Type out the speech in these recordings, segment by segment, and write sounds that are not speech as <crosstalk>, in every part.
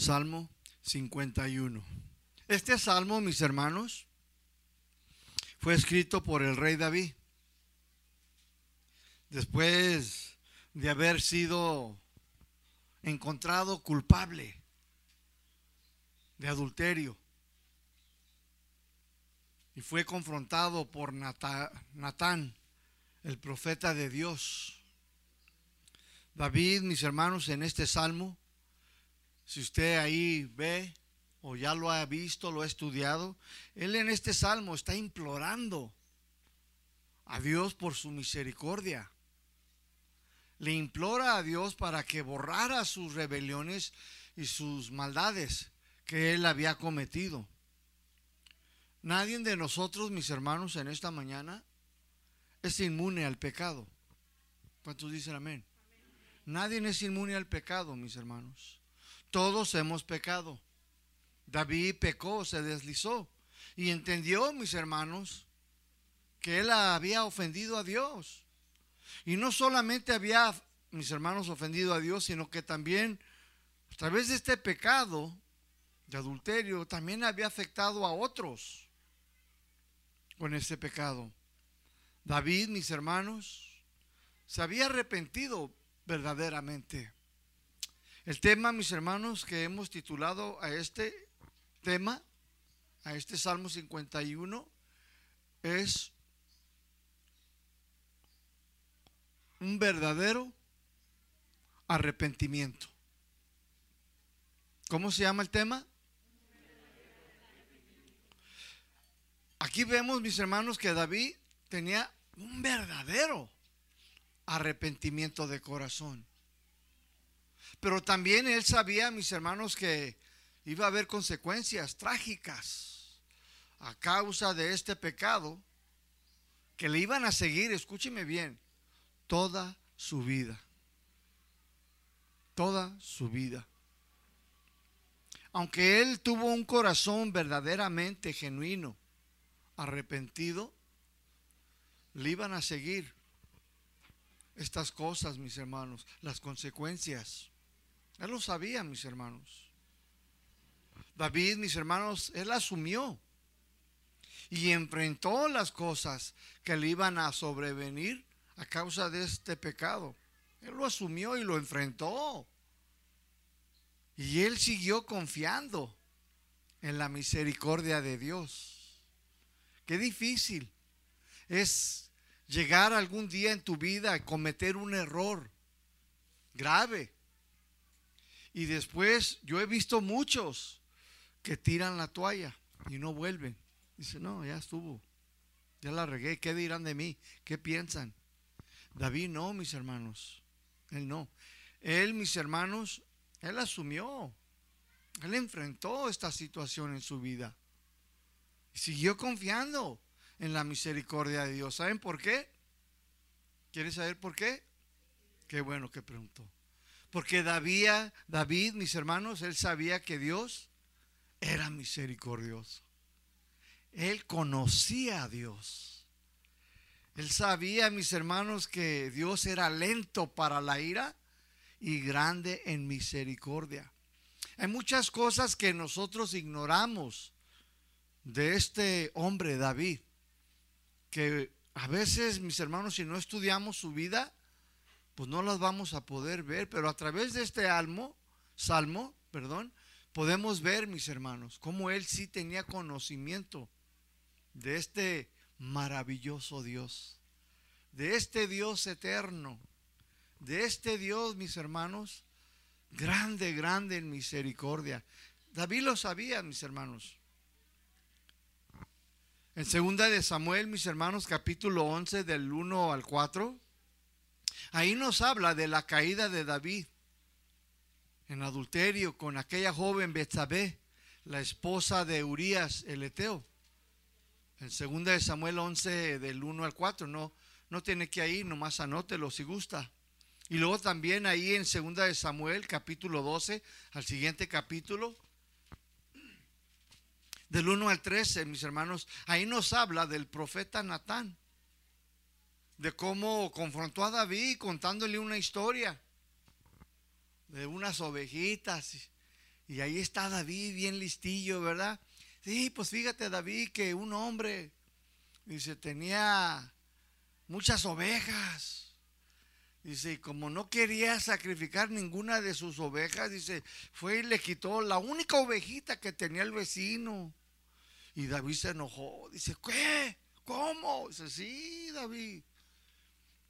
Salmo 51. Este salmo, mis hermanos, fue escrito por el rey David. Después de haber sido encontrado culpable de adulterio y fue confrontado por Natán, el profeta de Dios. David, mis hermanos, en este salmo, si usted ahí ve o ya lo ha visto, lo ha estudiado, él en este salmo está implorando a Dios por su misericordia. Le implora a Dios para que borrara sus rebeliones y sus maldades que él había cometido. Nadie de nosotros, mis hermanos, en esta mañana es inmune al pecado. ¿Cuántos dicen amén? Nadie es inmune al pecado, mis hermanos. Todos hemos pecado. David pecó, se deslizó y entendió, mis hermanos, que él había ofendido a Dios. Y no solamente había, mis hermanos, ofendido a Dios, sino que también a través de este pecado de adulterio, también había afectado a otros con este pecado. David, mis hermanos, se había arrepentido verdaderamente. El tema, mis hermanos, que hemos titulado a este tema, a este Salmo 51, es un verdadero arrepentimiento. ¿Cómo se llama el tema? Aquí vemos, mis hermanos, que David tenía un verdadero arrepentimiento de corazón. Pero también él sabía, mis hermanos, que iba a haber consecuencias trágicas a causa de este pecado que le iban a seguir, escúcheme bien, toda su vida. Toda su vida. Aunque él tuvo un corazón verdaderamente genuino, arrepentido, le iban a seguir estas cosas, mis hermanos, las consecuencias. Él lo sabía, mis hermanos. David, mis hermanos, él asumió y enfrentó las cosas que le iban a sobrevenir a causa de este pecado. Él lo asumió y lo enfrentó. Y él siguió confiando en la misericordia de Dios. Qué difícil es llegar algún día en tu vida a cometer un error grave. Y después yo he visto muchos que tiran la toalla y no vuelven. Dice, no, ya estuvo. Ya la regué. ¿Qué dirán de mí? ¿Qué piensan? David no, mis hermanos. Él no. Él, mis hermanos, él asumió. Él enfrentó esta situación en su vida. Siguió confiando en la misericordia de Dios. ¿Saben por qué? ¿Quieres saber por qué? Qué bueno que preguntó. Porque David, mis hermanos, él sabía que Dios era misericordioso. Él conocía a Dios. Él sabía, mis hermanos, que Dios era lento para la ira y grande en misericordia. Hay muchas cosas que nosotros ignoramos de este hombre David, que a veces, mis hermanos, si no estudiamos su vida, pues no las vamos a poder ver, pero a través de este almo, salmo, perdón, podemos ver, mis hermanos, cómo él sí tenía conocimiento de este maravilloso Dios, de este Dios eterno, de este Dios, mis hermanos, grande, grande en misericordia. David lo sabía, mis hermanos. En segunda de Samuel, mis hermanos, capítulo 11 del 1 al 4, ahí nos habla de la caída de David en adulterio con aquella joven Betsabé, la esposa de Urías el Eteo. En segunda de Samuel 11 del 1 al 4, no no tiene que ir, nomás anótelo si gusta. Y luego también ahí en segunda de Samuel capítulo 12 al siguiente capítulo del 1 al 13, mis hermanos, ahí nos habla del profeta Natán, de cómo confrontó a David contándole una historia de unas ovejitas Y ahí está David bien listillo, ¿verdad? Sí, pues fíjate David que un hombre, dice, tenía muchas ovejas. Dice, y como no quería sacrificar ninguna de sus ovejas, dice, fue y le quitó la única ovejita que tenía el vecino. Y David se enojó. Dice, ¿qué? ¿Cómo? Dice, sí, David.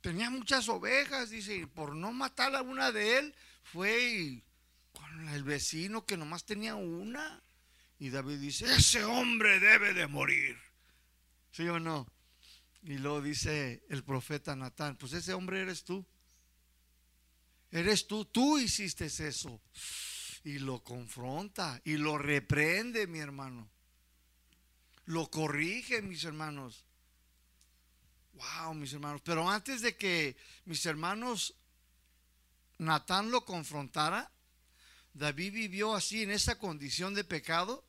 Tenía muchas ovejas, dice, y por no matar a una de él, fue y con el vecino que nomás tenía una. Y David dice, ese hombre debe de morir. ¿Sí o no? Y luego dice el profeta Natán, pues ese hombre eres tú. Eres tú, tú hiciste eso. Y lo confronta y lo reprende, mi hermano. Lo corrige, mis hermanos. Wow, mis hermanos. Pero antes de que mis hermanos Natán lo confrontara, David vivió así en esa condición de pecado.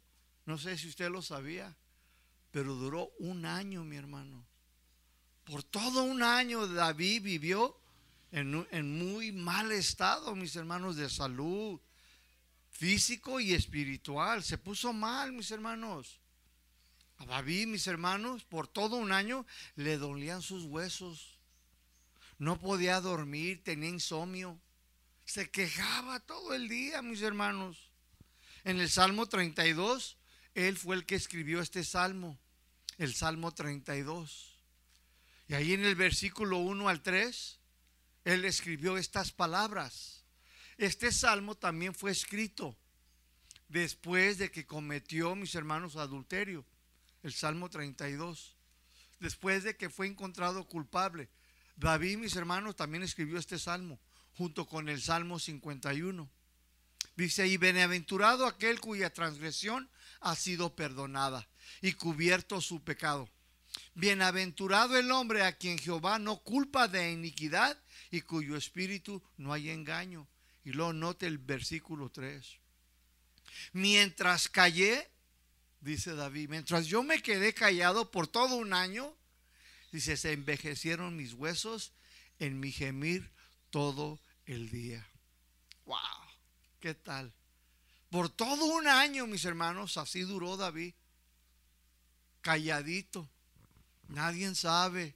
No sé si usted lo sabía, pero duró un año, mi hermano. Por todo un año David vivió en, muy mal estado, mis hermanos, de salud físico y espiritual. Se puso mal, mis hermanos. A David, mis hermanos, por todo un año le dolían sus huesos. No podía dormir, tenía insomnio. Se quejaba todo el día, mis hermanos. En el Salmo 32, él fue el que escribió este salmo, el Salmo 32. Y ahí en el versículo 1 al 3, él escribió estas palabras. Este salmo también fue escrito después de que cometió, mis hermanos, adulterio. El Salmo 32. Después de que fue encontrado culpable. David, mis hermanos, también escribió este salmo junto con el Salmo 51. Dice, y bienaventurado aquel cuya transgresión ha sido perdonada y cubierto su pecado. Bienaventurado el hombre a quien Jehová no culpa de iniquidad y cuyo espíritu no hay engaño. Y luego note el versículo 3. Mientras callé, dice David, mientras yo me quedé callado por todo un año, dice, se envejecieron mis huesos en mi gemir todo el día. ¡Wow! ¿Qué tal? Por todo un año, mis hermanos, así duró David. Calladito. Nadie sabe.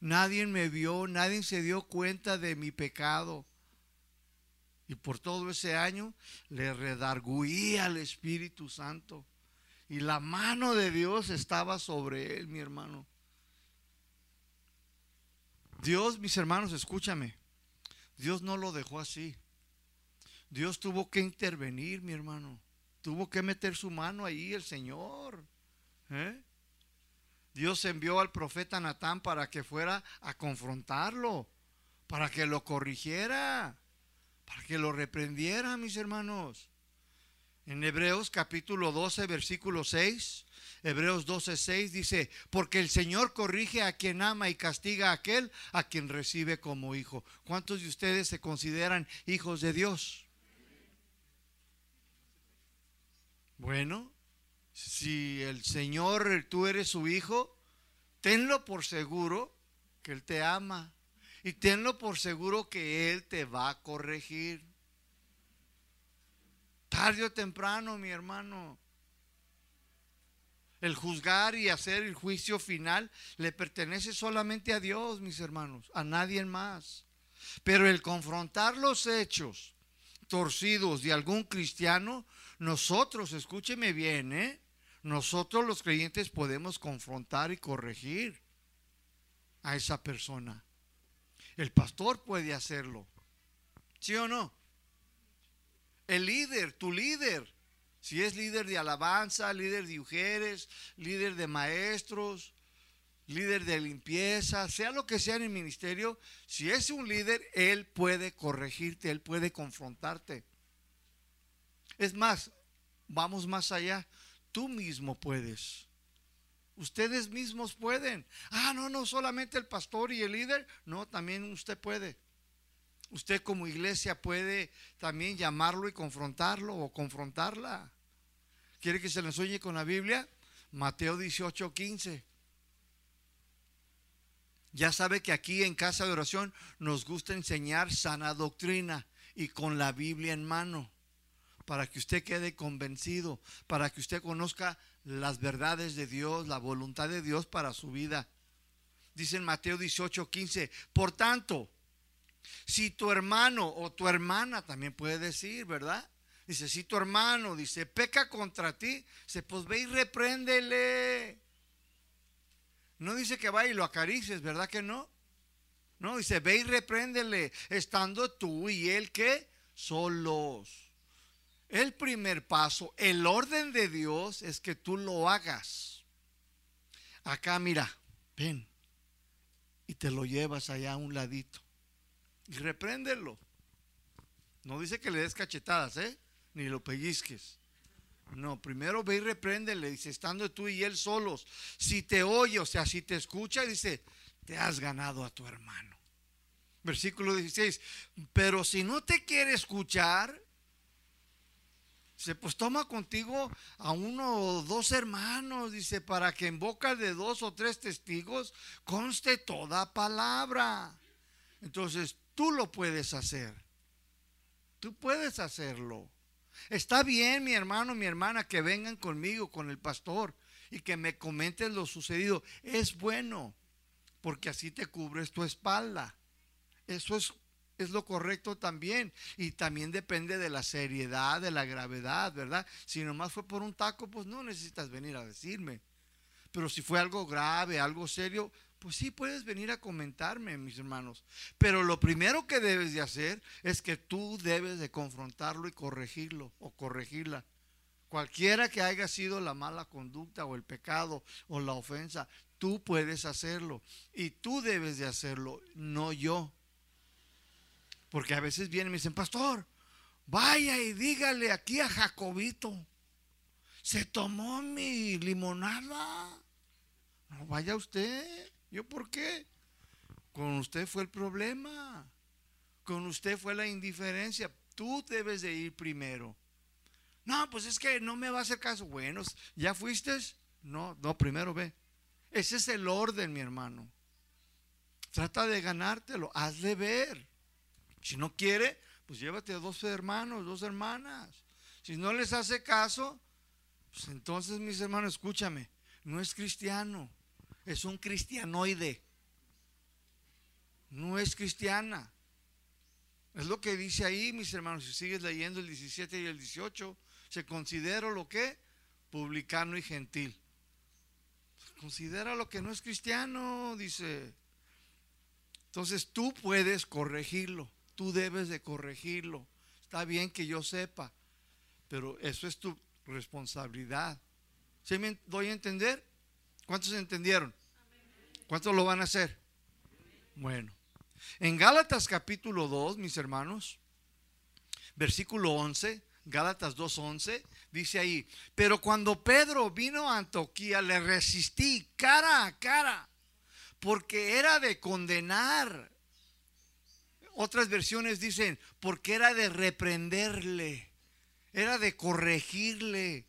Nadie me vio. Nadie se dio cuenta de mi pecado. Y por todo ese año le redarguía al Espíritu Santo. Y la mano de Dios estaba sobre él, mi hermano. Dios, mis hermanos, escúchame. Dios no lo dejó así. Dios tuvo que intervenir, mi hermano. Tuvo que meter su mano ahí el Señor. ¿eh? Dios envió al profeta Natán para que fuera a confrontarlo, para que lo corrigiera, para que lo reprendiera, mis hermanos. En Hebreos capítulo 12, versículo 6, Hebreos 12, 6 dice, porque el Señor corrige a quien ama y castiga a aquel a quien recibe como hijo. ¿Cuántos de ustedes se consideran hijos de Dios? Bueno, si el Señor, tú eres su hijo, tenlo por seguro que Él te ama. Y tenlo por seguro que Él te va a corregir. Tarde o temprano, mi hermano. El juzgar y hacer el juicio final le pertenece solamente a Dios, mis hermanos, a nadie más. Pero el confrontar los hechos torcidos de algún cristiano, nosotros, escúcheme bien, ¿eh? nosotros los creyentes podemos confrontar y corregir a esa persona. El pastor puede hacerlo. ¿Sí o no? El líder, tu líder, si es líder de alabanza, líder de mujeres, líder de maestros, líder de limpieza, sea lo que sea en el ministerio, si es un líder, él puede corregirte, él puede confrontarte. Es más, vamos más allá, tú mismo puedes. Ustedes mismos pueden. Ah, no, no, solamente el pastor y el líder. No, también usted puede. Usted como iglesia puede también llamarlo y confrontarlo o confrontarla. ¿Quiere que se le oye con la Biblia? Mateo 18, 15. Ya sabe que aquí en casa de oración nos gusta enseñar sana doctrina y con la Biblia en mano. para que usted quede convencido, para que usted conozca las verdades de Dios, la voluntad de Dios para su vida. Dice en Mateo 18, 15, por tanto, si tu hermano o tu hermana también puede decir, ¿verdad? Dice, si tu hermano dice, peca contra ti, dice, pues ve y repréndele. No dice que vaya y lo acaricies, ¿verdad que no? No, dice, ve y repréndele, estando tú y él que solos. El primer paso, el orden de Dios es que tú lo hagas. Acá mira, ven, y te lo llevas allá a un ladito. Y repréndelo. No dice que le des cachetadas, ¿eh? Ni lo pellizques. No, primero ve y repréndele, dice, estando tú y él solos. Si te oye, o sea, si te escucha, dice, te has ganado a tu hermano. Versículo 16, pero si no te quiere escuchar, Dice, pues toma contigo a uno o dos hermanos, dice, para que en boca de dos o tres testigos conste toda palabra. Entonces, tú lo puedes hacer. Tú puedes hacerlo. Está bien, mi hermano, mi hermana, que vengan conmigo, con el pastor, y que me comenten lo sucedido. Es bueno, porque así te cubres tu espalda. Eso es es lo correcto también. Y también depende de la seriedad, de la gravedad, ¿verdad? Si nomás fue por un taco, pues no necesitas venir a decirme. Pero si fue algo grave, algo serio, pues sí puedes venir a comentarme, mis hermanos. Pero lo primero que debes de hacer es que tú debes de confrontarlo y corregirlo o corregirla. Cualquiera que haya sido la mala conducta o el pecado o la ofensa, tú puedes hacerlo. Y tú debes de hacerlo, no yo. Porque a veces vienen y me dicen, pastor, vaya y dígale aquí a Jacobito, se tomó mi limonada. No vaya usted. ¿Yo por qué? Con usted fue el problema. Con usted fue la indiferencia. Tú debes de ir primero. No, pues es que no me va a hacer caso. Bueno, ¿ya fuiste? No, no, primero ve. Ese es el orden, mi hermano. Trata de ganártelo. Hazle ver. Si no quiere, pues llévate a dos hermanos, dos hermanas. Si no les hace caso, pues entonces mis hermanos, escúchame, no es cristiano, es un cristianoide. No es cristiana. Es lo que dice ahí, mis hermanos, si sigues leyendo el 17 y el 18, se considera lo que publicano y gentil. Considera lo que no es cristiano, dice. Entonces tú puedes corregirlo tú debes de corregirlo. Está bien que yo sepa, pero eso es tu responsabilidad. ¿Sí me doy a entender? ¿Cuántos entendieron? ¿Cuántos lo van a hacer? Bueno, en Gálatas capítulo 2, mis hermanos, versículo 11, Gálatas 2.11, dice ahí, pero cuando Pedro vino a Antioquía, le resistí cara a cara, porque era de condenar otras versiones dicen, porque era de reprenderle, era de corregirle.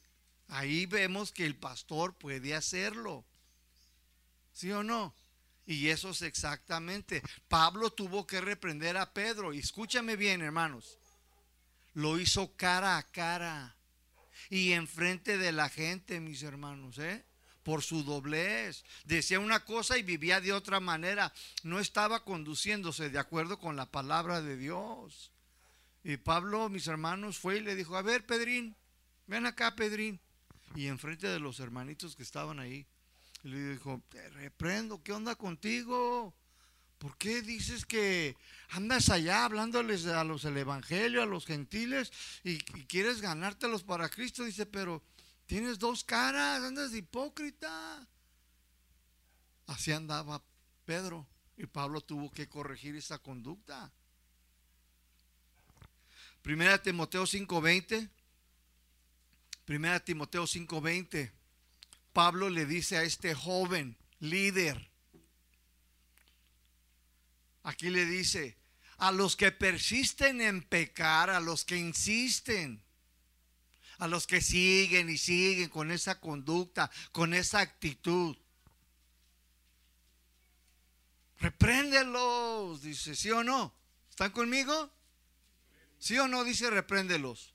Ahí vemos que el pastor puede hacerlo. ¿Sí o no? Y eso es exactamente. Pablo tuvo que reprender a Pedro. Y escúchame bien, hermanos. Lo hizo cara a cara. Y enfrente de la gente, mis hermanos, ¿eh? por su doblez. Decía una cosa y vivía de otra manera. No estaba conduciéndose de acuerdo con la palabra de Dios. Y Pablo, mis hermanos, fue y le dijo, a ver, Pedrín, ven acá, Pedrín. Y enfrente de los hermanitos que estaban ahí, le dijo, te reprendo, ¿qué onda contigo? ¿Por qué dices que andas allá hablándoles a los el evangelio, a los gentiles, y, y quieres ganártelos para Cristo? Dice, pero Tienes dos caras, andas de hipócrita. Así andaba Pedro y Pablo tuvo que corregir esa conducta. Primera Timoteo 5:20. Primera Timoteo 5:20. Pablo le dice a este joven líder. Aquí le dice, a los que persisten en pecar, a los que insisten, a los que siguen y siguen con esa conducta, con esa actitud. Repréndelos, dice, ¿sí o no? ¿Están conmigo? ¿Sí o no? Dice, repréndelos.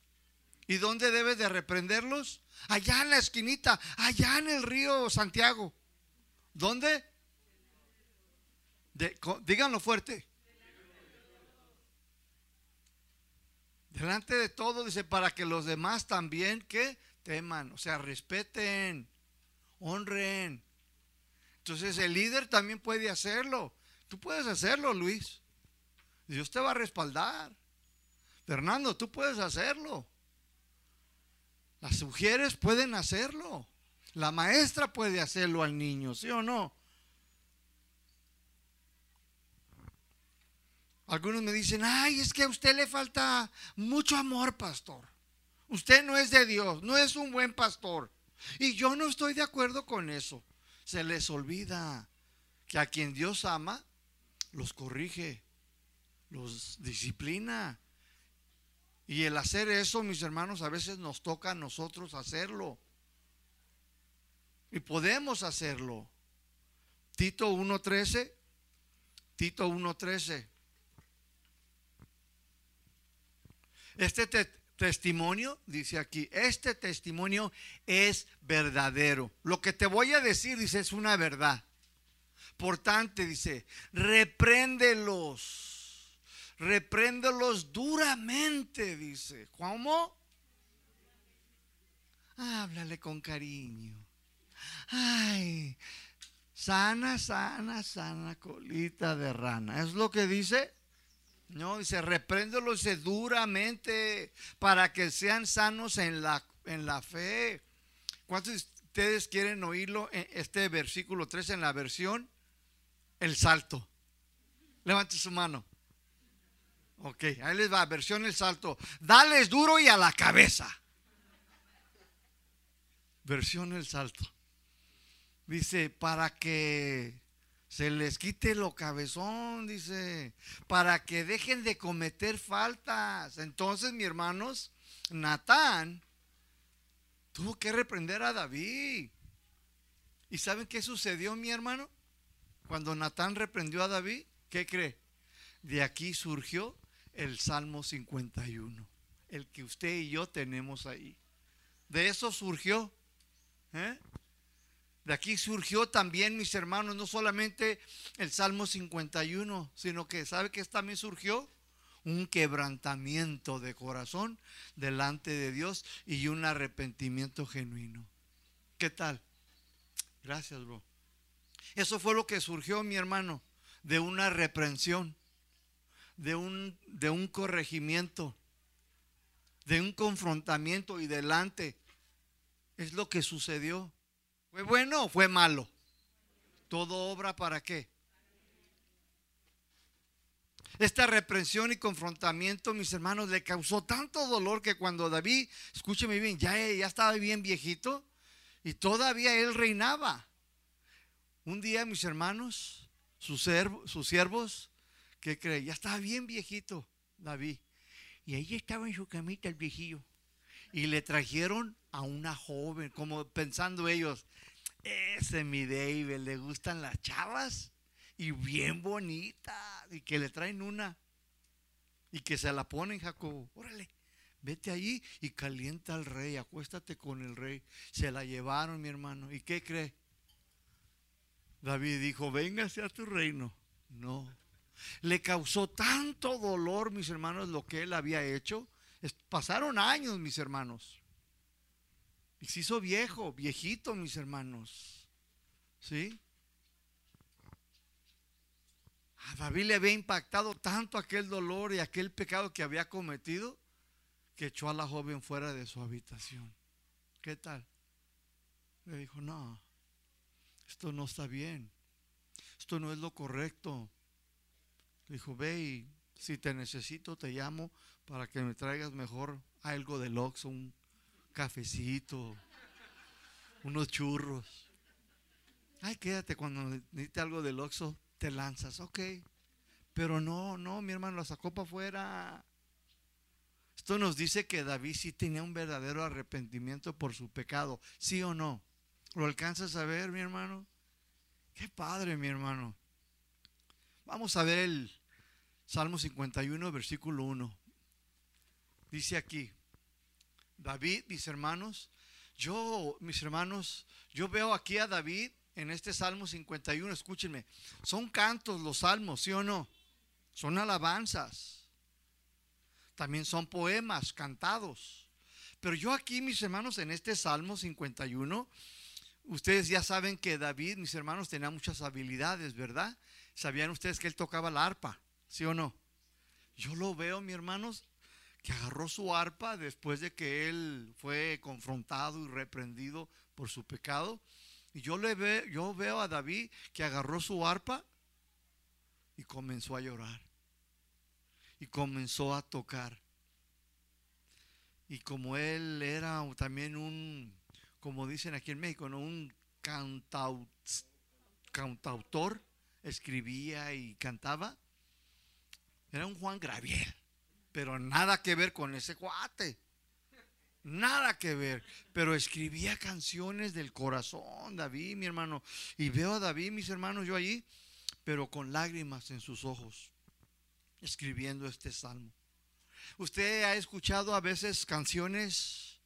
¿Y dónde debes de reprenderlos? Allá en la esquinita, allá en el río Santiago. ¿Dónde? díganlo fuerte. Delante de todo, dice, para que los demás también que teman, o sea, respeten, honren. Entonces el líder también puede hacerlo. Tú puedes hacerlo, Luis. Dios te va a respaldar. Fernando, tú puedes hacerlo. Las mujeres pueden hacerlo. La maestra puede hacerlo al niño, ¿sí o no? Algunos me dicen, ay, es que a usted le falta mucho amor, pastor. Usted no es de Dios, no es un buen pastor. Y yo no estoy de acuerdo con eso. Se les olvida que a quien Dios ama, los corrige, los disciplina. Y el hacer eso, mis hermanos, a veces nos toca a nosotros hacerlo. Y podemos hacerlo. Tito 1.13. Tito 1.13. Este testimonio, dice aquí, este testimonio es verdadero. Lo que te voy a decir, dice, es una verdad. Por tanto, dice, repréndelos, repréndelos duramente, dice. ¿Cómo? Háblale con cariño. Ay, sana, sana, sana colita de rana. ¿Es lo que dice? No, dice, repréndelos duramente para que sean sanos en la, en la fe. ¿Cuántos de ustedes quieren oírlo en este versículo 3 en la versión? El salto. Levante su mano. Ok, ahí les va, versión el salto. Dales duro y a la cabeza. Versión el salto. Dice, para que se les quite lo cabezón, dice, para que dejen de cometer faltas. Entonces, mis hermanos, Natán tuvo que reprender a David. ¿Y saben qué sucedió, mi hermano? Cuando Natán reprendió a David, ¿qué cree? De aquí surgió el Salmo 51, el que usted y yo tenemos ahí. De eso surgió. ¿eh? De aquí surgió también, mis hermanos, no solamente el Salmo 51, sino que, ¿sabe que también surgió? Un quebrantamiento de corazón delante de Dios y un arrepentimiento genuino. ¿Qué tal? Gracias, bro. Eso fue lo que surgió, mi hermano, de una reprensión, de un, de un corregimiento, de un confrontamiento y delante. Es lo que sucedió. ¿Fue bueno o fue malo? Todo obra para qué? Esta reprensión y confrontamiento, mis hermanos, le causó tanto dolor que cuando David, escúcheme bien, ya, ya estaba bien viejito y todavía él reinaba. Un día, mis hermanos, sus, sus siervos, ¿qué creen? Ya estaba bien viejito David. Y ahí estaba en su camita el viejillo. Y le trajeron a una joven, como pensando ellos, ese mi David, le gustan las chavas y bien bonita, y que le traen una y que se la ponen, Jacobo. Órale, vete allí y calienta al rey, acuéstate con el rey. Se la llevaron, mi hermano. ¿Y qué cree? David dijo, véngase a tu reino. No. Le causó tanto dolor, mis hermanos, lo que él había hecho. Pasaron años, mis hermanos. Y se hizo viejo, viejito, mis hermanos. ¿Sí? A David le había impactado tanto aquel dolor y aquel pecado que había cometido que echó a la joven fuera de su habitación. ¿Qué tal? Le dijo, no, esto no está bien. Esto no es lo correcto. Dijo, ve y si te necesito te llamo para que me traigas mejor algo del Oxxo, un cafecito, unos churros. Ay, quédate cuando necesite algo del Oxxo, te lanzas, ok. Pero no, no, mi hermano, la sacó para afuera. Esto nos dice que David sí tenía un verdadero arrepentimiento por su pecado, ¿sí o no? ¿Lo alcanzas a ver, mi hermano? Qué padre, mi hermano. Vamos a ver el Salmo 51, versículo 1. Dice aquí, David, mis hermanos, yo, mis hermanos, yo veo aquí a David en este Salmo 51, escúchenme, son cantos los salmos, ¿sí o no? Son alabanzas. También son poemas cantados. Pero yo aquí, mis hermanos, en este Salmo 51, ustedes ya saben que David, mis hermanos, tenía muchas habilidades, ¿verdad? ¿Sabían ustedes que él tocaba la arpa? ¿Sí o no? Yo lo veo, mis hermanos, que agarró su arpa después de que él fue confrontado y reprendido por su pecado. Y yo, le ve, yo veo a David que agarró su arpa y comenzó a llorar. Y comenzó a tocar. Y como él era también un, como dicen aquí en México, ¿no? un cantautor, escribía y cantaba, era un Juan Graviel, pero nada que ver con ese cuate. Nada que ver, pero escribía canciones del corazón, David, mi hermano. Y veo a David, mis hermanos, yo allí, pero con lágrimas en sus ojos, escribiendo este salmo. ¿Usted ha escuchado a veces canciones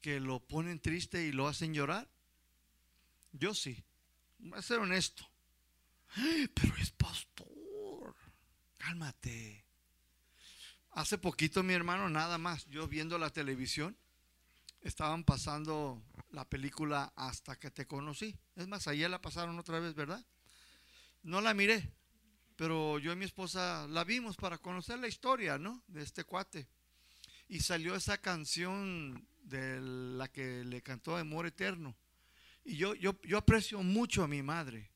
que lo ponen triste y lo hacen llorar? Yo sí, voy a ser honesto. Pero es pastor, cálmate. Hace poquito mi hermano, nada más, yo viendo la televisión, estaban pasando la película Hasta que te conocí. Es más, ayer la pasaron otra vez, ¿verdad? No la miré, pero yo y mi esposa la vimos para conocer la historia, ¿no? De este cuate. Y salió esa canción de la que le cantó Amor Eterno. Y yo, yo, yo aprecio mucho a mi madre.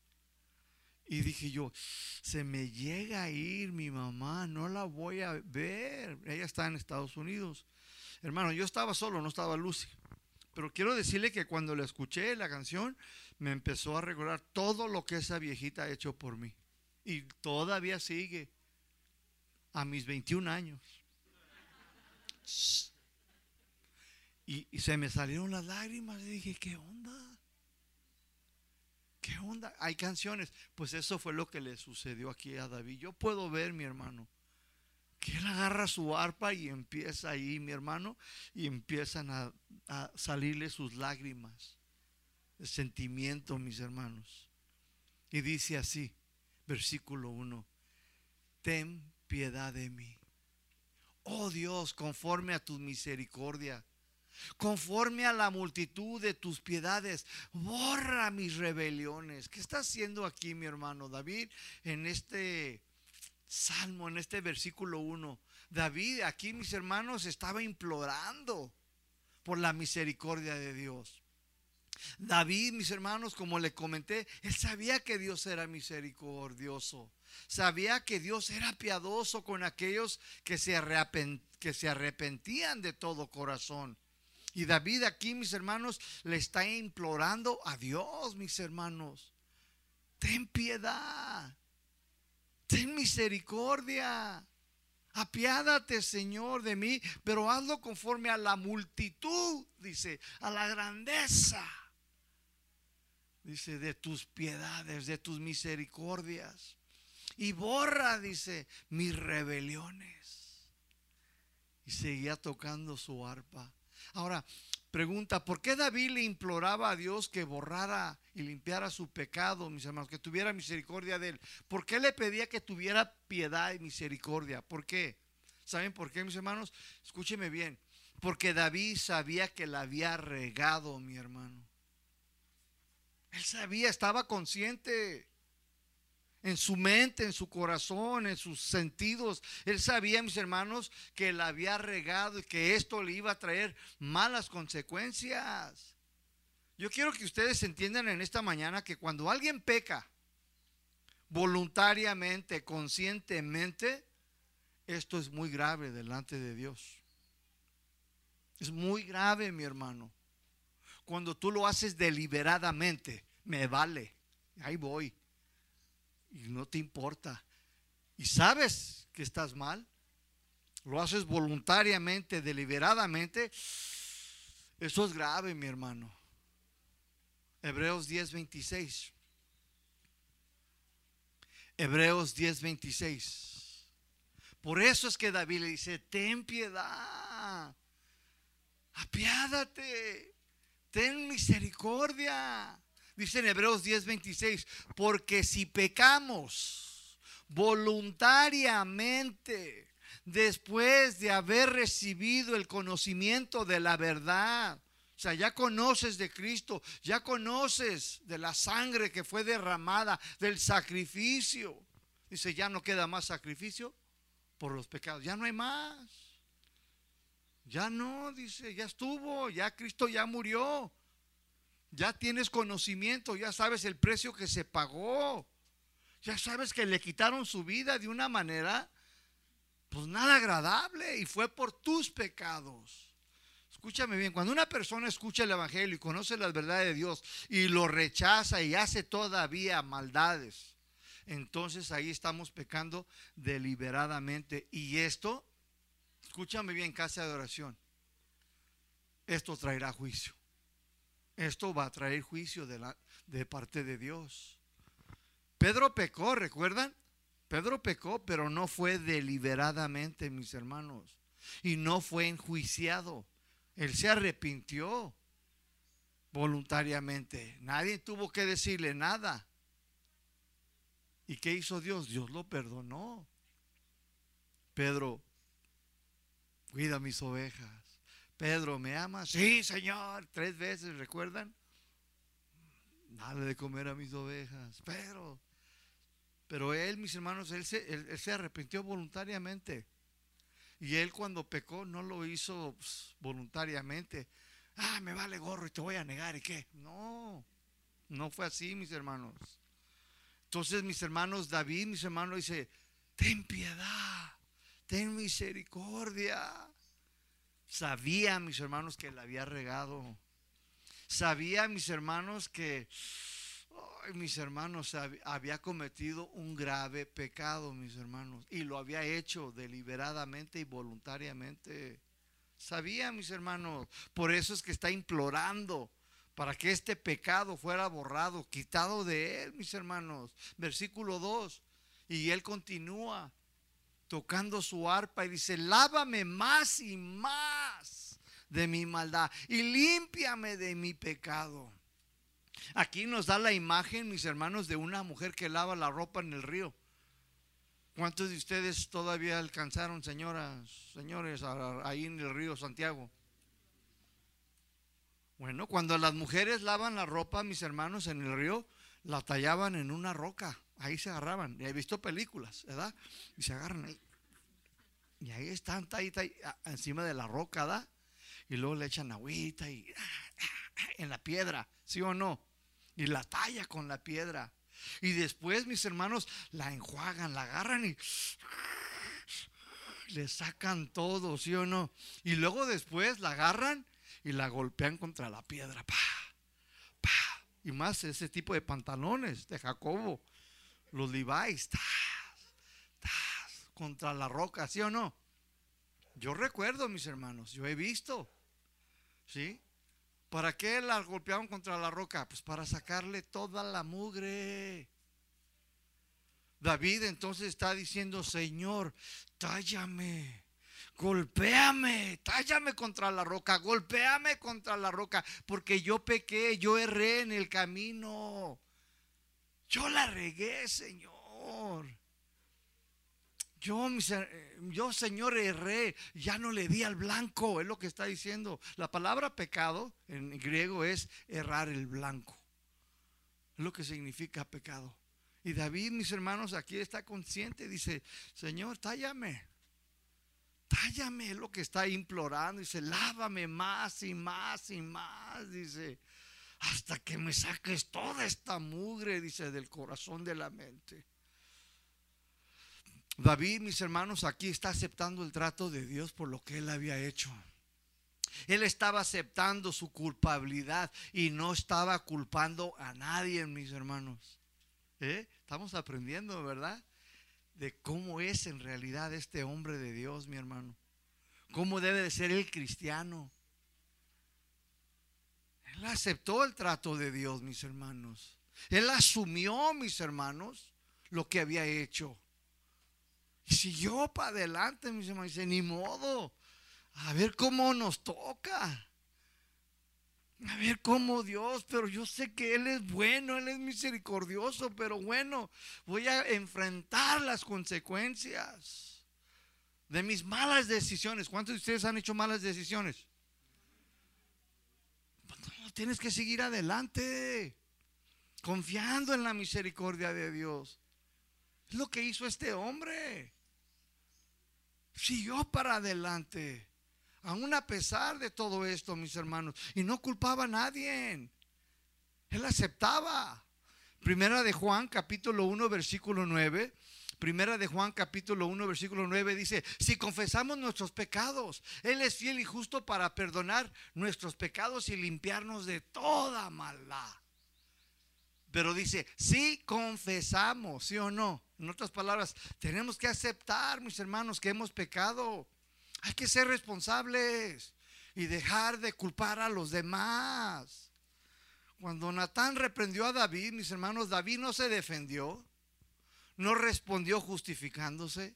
Y dije yo, se me llega a ir mi mamá, no la voy a ver. Ella está en Estados Unidos. Hermano, yo estaba solo, no estaba Lucy. Pero quiero decirle que cuando le escuché la canción, me empezó a recordar todo lo que esa viejita ha hecho por mí. Y todavía sigue a mis 21 años. Y, y, se me salieron las lágrimas y dije, ¿qué onda? ¿Qué onda? Hay canciones. Pues eso fue lo que le sucedió aquí a David. Yo puedo ver, mi hermano, que él agarra su arpa y empieza ahí, mi hermano, y empiezan a, salirle sus lágrimas de sentimiento, mis hermanos. Y dice así, versículo 1, ten piedad de mí. Oh Dios, conforme a tu misericordia, conforme a la multitud de tus piedades, borra mis rebeliones. ¿Qué está haciendo aquí mi hermano David en este salmo, en este versículo 1. David, aquí mis hermanos, estaba implorando por la misericordia de Dios. David, mis hermanos, como le comenté, él sabía que Dios era misericordioso. Sabía que Dios era piadoso con aquellos que se, que se arrepentían de todo corazón. Y David aquí, mis hermanos, le está implorando a Dios, mis hermanos. Ten piedad ten misericordia. Apiádate, Señor, de mí, pero hazlo conforme a la multitud, dice, a la grandeza, dice, de tus piedades, de tus misericordias. Y borra, dice, mis rebeliones. Y seguía tocando su arpa. Ahora, Pregunta, ¿por qué David le imploraba a Dios que borrara y limpiara su pecado, mis hermanos, que tuviera misericordia de él? ¿Por qué le pedía que tuviera piedad y misericordia? ¿Por qué? ¿Saben por qué, mis hermanos? Escúcheme bien. Porque David sabía que la había regado, mi hermano. Él sabía, estaba consciente en su mente, en su corazón, en sus sentidos. Él sabía, mis hermanos, que la había regado y que esto le iba a traer malas consecuencias. Yo quiero que ustedes entiendan en esta mañana que cuando alguien peca voluntariamente, conscientemente, esto es muy grave delante de Dios. Es muy grave, mi hermano. Cuando tú lo haces deliberadamente, me vale. Ahí voy y no te importa. Y sabes que estás mal, lo haces voluntariamente, deliberadamente, eso es grave, mi hermano. Hebreos 10:26. Hebreos 10:26. Por eso es que David le dice, ten piedad. apiádate, ten misericordia. Dice en Hebreos 10:26, porque si pecamos voluntariamente, después de haber recibido el conocimiento de la verdad, o sea, ya conoces de Cristo, ya conoces de la sangre que fue derramada, del sacrificio. Dice, ya no queda más sacrificio por los pecados, ya no hay más. Ya no, dice, ya estuvo, ya Cristo ya murió. Ya tienes conocimiento, ya sabes el precio que se pagó. Ya sabes que le quitaron su vida de una manera, pues nada agradable y fue por tus pecados. Escúchame bien, cuando una persona escucha el Evangelio y conoce las verdades de Dios y lo rechaza y hace todavía maldades, entonces ahí estamos pecando deliberadamente. Y esto, escúchame bien, casa de oración, esto traerá juicio. Esto va a traer juicio de, la, de parte de Dios. Pedro pecó, ¿recuerdan? Pedro pecó, pero no fue deliberadamente, mis hermanos. Y no fue enjuiciado. Él se arrepintió voluntariamente. Nadie tuvo que decirle nada. ¿Y qué hizo Dios? Dios lo perdonó. Pedro, cuida mis ovejas. Pedro, ¿me amas? Sí, Señor. Tres veces, ¿recuerdan? Dale de comer a mis ovejas. Pedro. Pero él, mis hermanos, él se, arrepintió voluntariamente. Y él cuando pecó no lo hizo pues, voluntariamente. Ah, me vale gorro y te voy a negar y qué. No, no fue así, mis hermanos. Entonces, mis hermanos, David, mis hermanos, dice, ten piedad, ten misericordia. Sabía, mis hermanos, que le había regado. Sabía, mis hermanos, que mis hermanos, había cometido un grave pecado, mis hermanos, y lo había hecho deliberadamente y voluntariamente. Sabía, mis hermanos, por eso es que está implorando para que este pecado fuera borrado, quitado de él, mis hermanos. Versículo 2. Y él continúa tocando su arpa y dice, lávame más y más de mi maldad y límpiame de mi pecado. Aquí nos da la imagen, mis hermanos, de una mujer que lava la ropa en el río. ¿Cuántos de ustedes todavía alcanzaron, señoras, señores, ahí en el río Santiago? Bueno, cuando las mujeres lavan la ropa, mis hermanos, en el río, la tallaban en una roca. Ahí se agarraban. He visto películas, ¿verdad? Y se agarran ahí. Y ahí están, ahí, ahí, encima de la roca, ¿verdad? Y luego le echan agüita y en la piedra, ¿sí o no? y la talla con la piedra. Y después, mis hermanos, la enjuagan, la agarran y le sacan todo, ¿sí o no? Y luego después la agarran y la golpean contra la piedra. Pa, pa. Y más ese tipo de pantalones de Jacobo, los Levi's, contra la roca, ¿sí o no? Yo recuerdo, mis hermanos, yo he visto, ¿sí? ¿Para qué la golpeaban contra la roca? Pues para sacarle toda la mugre. David entonces está diciendo, Señor, tállame, golpéame, tállame contra la roca, golpéame contra la roca, porque yo pequé, yo erré en el camino. Yo la regué, Señor. Yo, yo, Señor, erré, ya no le di al blanco, es lo que está diciendo. La palabra pecado en griego es errar el blanco. Es lo que significa pecado. Y David, mis hermanos, aquí está consciente, dice, Señor, tállame. Tállame, es lo que está implorando. Dice, lávame más y más y más. Dice, hasta que me saques toda esta mugre, dice, del corazón de la mente. David, mis hermanos, aquí está aceptando el trato de Dios por lo que él había hecho. Él estaba aceptando su culpabilidad y no estaba culpando a nadie, mis hermanos. ¿Eh? Estamos aprendiendo, ¿verdad? De cómo es en realidad este hombre de Dios, mi hermano. Cómo debe de ser el cristiano. Él aceptó el trato de Dios, mis hermanos. Él asumió, mis hermanos, lo que había hecho. Y siguió para adelante, mis hermanos. Dice, ni modo. A ver cómo nos toca. A ver cómo Dios, pero yo sé que Él es bueno, Él es misericordioso, pero bueno, voy a enfrentar las consecuencias de mis malas decisiones. ¿Cuántos de ustedes han hecho malas decisiones? Tienes que seguir adelante, confiando en la misericordia de Dios. Es lo que hizo este hombre. Siguió para adelante, aún a pesar de todo esto, mis hermanos, y no culpaba a nadie. Él aceptaba. Primera de Juan, capítulo 1, versículo 9. Primera de Juan capítulo 1 versículo 9 dice, si confesamos nuestros pecados, Él es fiel y justo para perdonar nuestros pecados y limpiarnos de toda maldad. Pero dice, si confesamos, sí o no. En otras palabras, tenemos que aceptar, mis hermanos, que hemos pecado. Hay que ser responsables y dejar de culpar a los demás. Cuando Natán reprendió a David, mis hermanos, David no se defendió no respondió justificándose.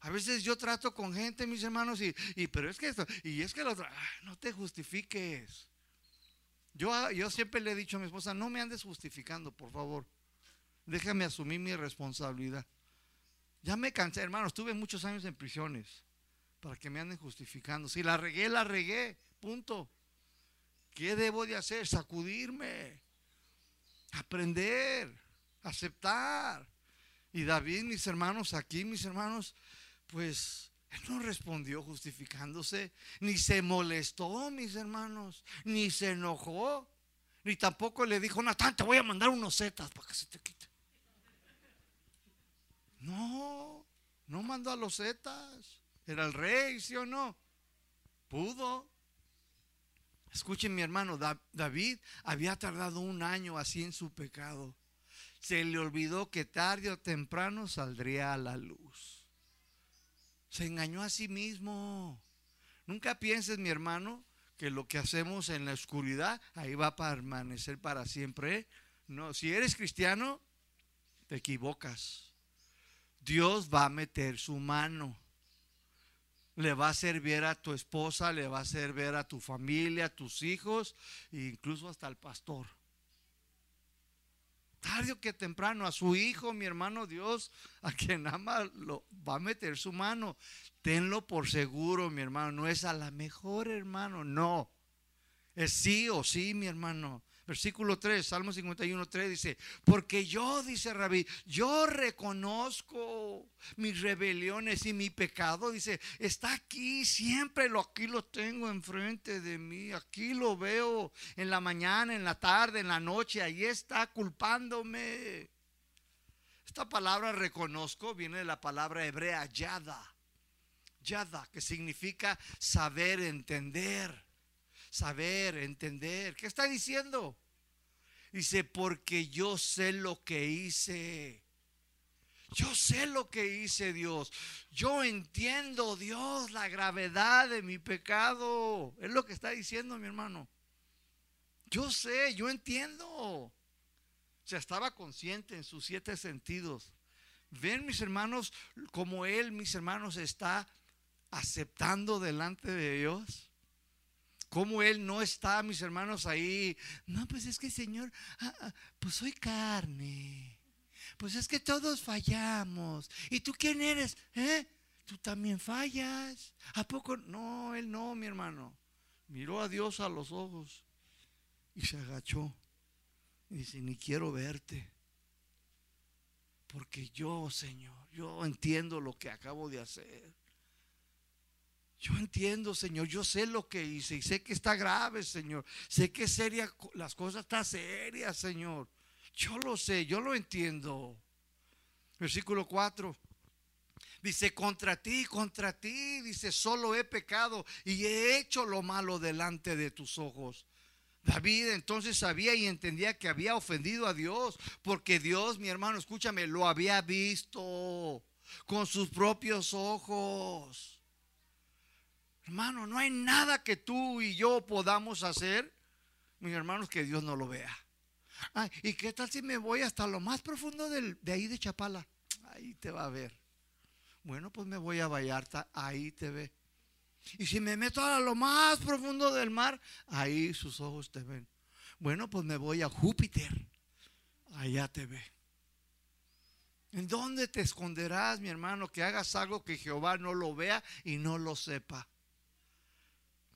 A veces yo trato con gente, mis hermanos, y, pero es que esto, y es que lo otro, ah, no te justifiques. Yo, ah, yo siempre le he dicho a mi esposa, no me andes justificando, por favor. Déjame asumir mi responsabilidad. Ya me cansé, hermanos, estuve muchos años en prisiones para que me anden justificando. Si la regué, la regué, punto. ¿Qué debo de hacer? Sacudirme, aprender, aceptar. Y David, mis hermanos, aquí, mis hermanos, pues no respondió justificándose, ni se molestó, mis hermanos, ni se enojó, ni tampoco le dijo, Natán, te voy a mandar unos zetas para que se te quite. No, no mandó a los zetas. Era el rey, ¿sí o no? Pudo. Escuchen, mi hermano, David había tardado un año así en su pecado se le olvidó que tarde o temprano saldría a la luz. Se engañó a sí mismo. Nunca pienses, mi hermano, que lo que hacemos en la oscuridad ahí va a permanecer para siempre. No, si eres cristiano, te equivocas. Dios va a meter su mano. Le va a servir a tu esposa, le va a servir a tu familia, a tus hijos, e incluso hasta al pastor tarde o que temprano, a su hijo, mi hermano Dios, a quien ama, lo va a meter su mano. Tenlo por seguro, mi hermano. No es a la mejor, hermano, no. Es sí o sí, mi hermano. Versículo 3, Salmo 51, 3 dice, porque yo, dice Rabí, yo reconozco mis rebeliones y mi pecado, dice, está aquí, siempre lo, aquí lo tengo enfrente de mí, aquí lo veo en la mañana, en la tarde, en la noche, ahí está culpándome. Esta palabra reconozco viene de la palabra hebrea yada, yada, que significa saber entender saber, entender. ¿Qué está diciendo? Dice, porque yo sé lo que hice. Yo sé lo que hice Dios. Yo entiendo Dios la gravedad de mi pecado. Es lo que está diciendo mi hermano. Yo sé, yo entiendo. O sea, estaba consciente en sus siete sentidos. Ven mis hermanos como él, mis hermanos, está aceptando delante de Dios cómo Él no está, mis hermanos, ahí. No, pues es que Señor, ah, ah, pues soy carne. Pues es que todos fallamos. ¿Y tú quién eres? ¿Eh? Tú también fallas. ¿A poco? No, Él no, mi hermano. Miró a Dios a los ojos y se agachó. Y dice, ni quiero verte. Porque yo, Señor, yo entiendo lo que acabo de hacer. Yo entiendo, Señor, yo sé lo que hice y sé que está grave, Señor. Sé que seria, las cosas están serias, Señor. Yo lo sé, yo lo entiendo. Versículo 4. Dice, contra ti, contra ti, dice, solo he pecado y he hecho lo malo delante de tus ojos. David entonces sabía y entendía que había ofendido a Dios, porque Dios, mi hermano, escúchame, lo había visto con sus propios ojos. Hermano, no hay nada que tú y yo podamos hacer, mis hermanos, que Dios no lo vea. ¿Y qué tal si me voy hasta lo más profundo de ahí de Chapala? Ahí te va a ver. Bueno, pues me voy a Vallarta, ahí te ve. Y si me meto a lo más profundo del mar, ahí sus ojos te ven. Bueno, pues me voy a Júpiter. Allá te ve. ¿En dónde te esconderás, mi hermano, que hagas algo que Jehová no lo vea y no lo sepa?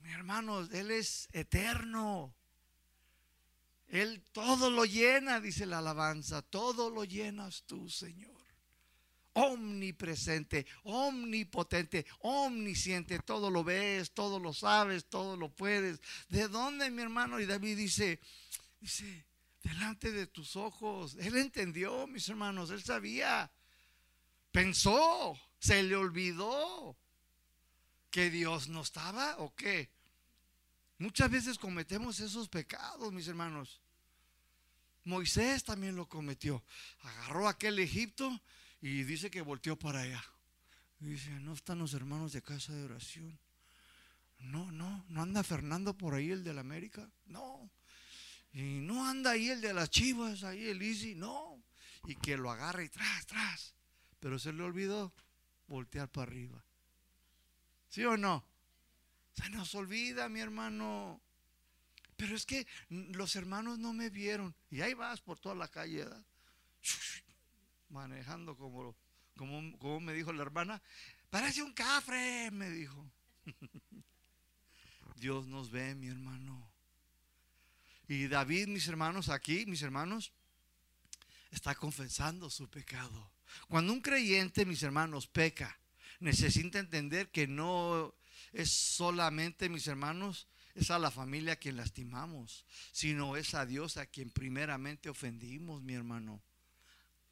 Mi hermano, Él es eterno. Él todo lo llena, dice la alabanza. Todo lo llenas tú, Señor. Omnipresente, omnipotente, omnisciente. Todo lo ves, todo lo sabes, todo lo puedes. ¿De dónde, mi hermano? Y David dice, dice, delante de tus ojos. Él entendió, mis hermanos, él sabía. Pensó, se le olvidó que Dios no estaba o qué. Muchas veces cometemos esos pecados, mis hermanos. Moisés también lo cometió. Agarró aquel Egipto y dice que volteó para allá. dice, no están los hermanos de casa de oración. No, no, no anda Fernando por ahí, el de la América. No, y no anda ahí el de las chivas, ahí el Easy, no. Y que lo agarre y tras, tras. Pero se le olvidó voltear para arriba. ¿Sí o no? Se nos olvida, mi hermano. Pero es que los hermanos no me vieron. Y ahí vas por toda la calle, manejando como, como, me dijo la hermana. Parece un cafre, me dijo. <laughs> Dios nos ve, mi hermano. Y David, mis hermanos, aquí, mis hermanos, está confesando su pecado. Cuando un creyente, mis hermanos, peca, necesita entender que no es solamente, mis hermanos, es a la familia a quien lastimamos, sino es a Dios a quien primeramente ofendimos, mi hermano.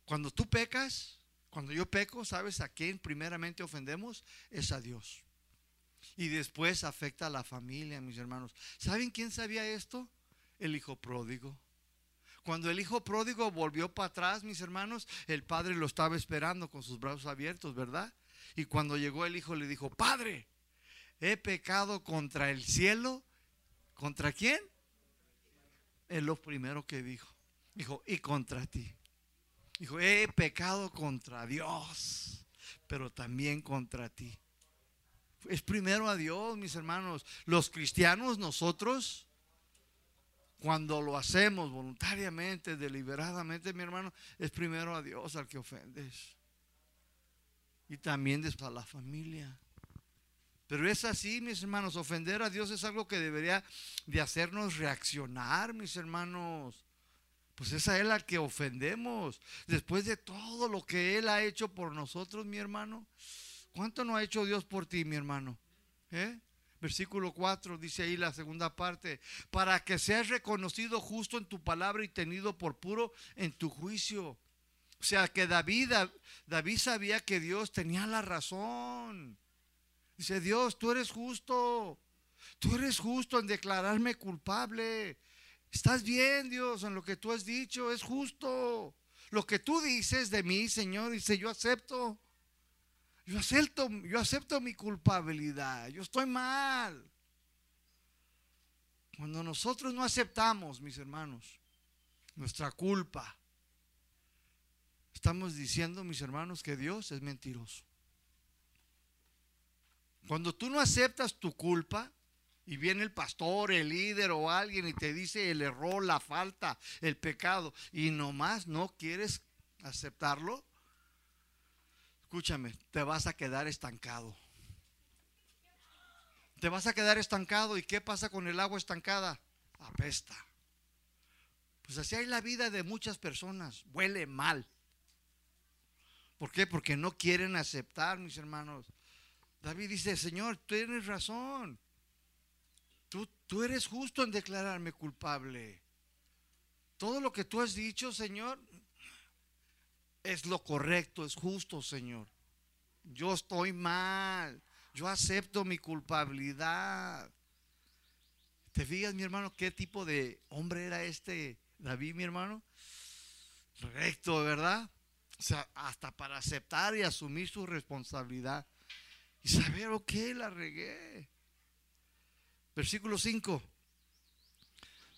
Cuando tú pecas, cuando yo peco, ¿sabes a quién primeramente ofendemos? Es a Dios. Y después afecta a la familia, mis hermanos. ¿Saben quién sabía esto? el hijo pródigo. Cuando el hijo pródigo volvió para atrás, mis hermanos, el padre lo estaba esperando con sus brazos abiertos, ¿verdad? Y cuando llegó el hijo le dijo, Padre, he pecado contra el cielo. ¿Contra quién? Es lo primero que dijo. Dijo, y contra ti. Dijo, he pecado contra Dios, pero también contra ti. Es primero a Dios, mis hermanos. Los cristianos, nosotros, cuando lo hacemos voluntariamente, deliberadamente, mi hermano, es primero a Dios al que ofendes. Y también a la familia. Pero es así, mis hermanos, ofender a Dios es algo que debería de hacernos reaccionar, mis hermanos. Pues es a Él al que ofendemos. Después de todo lo que Él ha hecho por nosotros, mi hermano. ¿Cuánto no ha hecho Dios por ti, mi hermano? ¿Eh? Versículo 4 dice ahí la segunda parte, para que seas reconocido justo en tu palabra y tenido por puro en tu juicio. O sea que David, David sabía que Dios tenía la razón. Dice, Dios, tú eres justo. Tú eres justo en declararme culpable. Estás bien, Dios, en lo que tú has dicho. Es justo. Lo que tú dices de mí, Señor, dice, yo acepto. Yo acepto, yo acepto mi culpabilidad. Yo estoy mal. Cuando nosotros no aceptamos, mis hermanos, nuestra culpa, estamos diciendo, mis hermanos, que Dios es mentiroso. Cuando tú no aceptas tu culpa y viene el pastor, el líder o alguien y te dice el error, la falta, el pecado y nomás no quieres aceptarlo, escúchame, te vas a quedar estancado. Te vas a quedar estancado. ¿Y qué pasa con el agua estancada? Apesta. Pues así hay la vida de muchas personas. Huele mal. ¿Por qué? Porque no quieren aceptar, mis hermanos. David dice, Señor, tienes razón. Tú, tú eres justo en declararme culpable. Todo lo que tú has dicho, Señor, es lo correcto, es justo, Señor. Yo estoy mal. Yo acepto mi culpabilidad. ¿Te fijas, mi hermano, qué tipo de hombre era este David, mi hermano? Recto, ¿verdad? O sea, hasta para aceptar y asumir su responsabilidad. Y saber, ok, la regué. Versículo 5.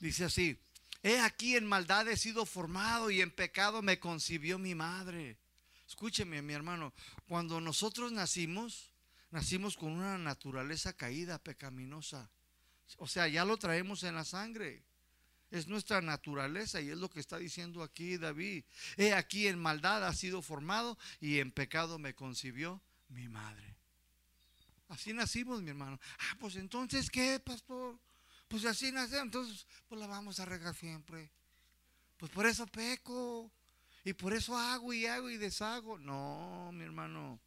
Dice así, He aquí en maldad he sido formado y en pecado me concibió mi madre. Escúcheme, mi hermano, cuando nosotros nacimos, Nacimos con una naturaleza caída, pecaminosa. O sea, ya lo traemos en la sangre. Es nuestra naturaleza y es lo que está diciendo aquí David. He aquí en maldad ha sido formado y en pecado me concibió mi madre. Así nacimos, mi hermano. Ah, pues entonces, ¿qué, pastor? Pues así nacemos, entonces, pues la vamos a regar siempre. Pues por eso peco. Y por eso hago y hago y deshago. No, mi hermano.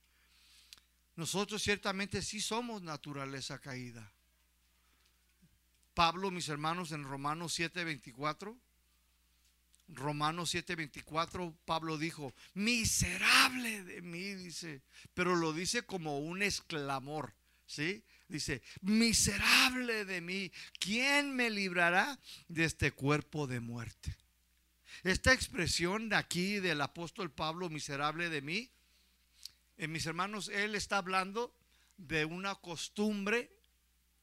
Nosotros ciertamente sí somos naturaleza caída. Pablo, mis hermanos, en Romanos 7:24. Romanos 7:24, Pablo dijo, miserable de mí, dice, pero lo dice como un exclamor, ¿sí? Dice, miserable de mí, ¿quién me librará de este cuerpo de muerte? Esta expresión de aquí del apóstol Pablo, miserable de mí, en eh, mis hermanos, él está hablando de una costumbre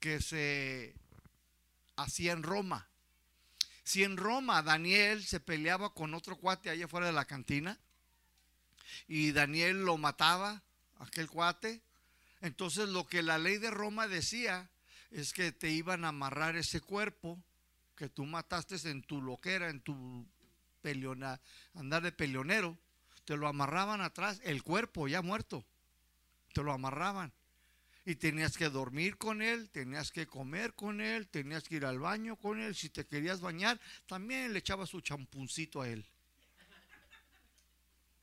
que se hacía en Roma. Si en Roma Daniel se peleaba con otro cuate allá afuera de la cantina y Daniel lo mataba, aquel cuate, entonces lo que la ley de Roma decía es que te iban a amarrar ese cuerpo que tú mataste en tu loquera, en tu peleona, andar de peleonero, te lo amarraban atrás, el cuerpo ya muerto, te lo amarraban. Y tenías que dormir con él, tenías que comer con él, tenías que ir al baño con él. Si te querías bañar, también le echabas su champuncito a él.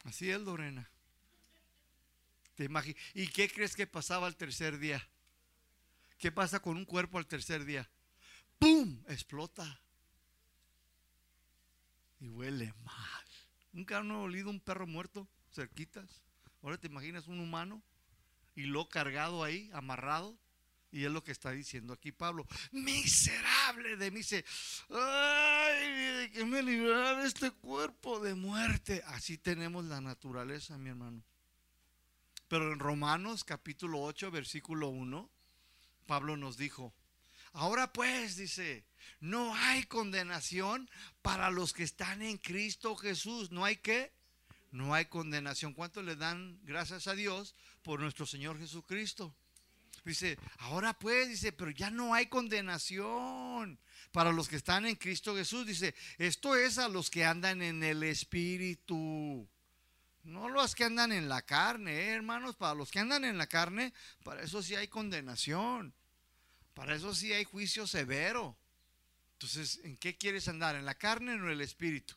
Así es, Lorena. ¿Te ¿Y qué crees que pasaba al tercer día? ¿Qué pasa con un cuerpo al tercer día? ¡Pum! Explota. Y huele mal. ¿Nunca han olido un perro muerto cerquitas? Ahora te imaginas un humano y lo cargado ahí, amarrado. Y es lo que está diciendo aquí Pablo. Miserable de mí. Dice, ay, que me librará de este cuerpo de muerte. Así tenemos la naturaleza, mi hermano. Pero en Romanos capítulo 8, versículo 1, Pablo nos dijo, ahora pues, dice, no hay condenación para los que están en Cristo Jesús. No hay qué? No hay condenación. ¿Cuánto le dan gracias a Dios por nuestro Señor Jesucristo? Dice, ahora pues, dice, pero ya no hay condenación para los que están en Cristo Jesús. Dice, esto es a los que andan en el Espíritu. No los que andan en la carne, ¿eh, hermanos. Para los que andan en la carne, para eso sí hay condenación. Para eso sí hay juicio severo. Entonces, ¿en qué quieres andar? ¿En la carne o en el espíritu?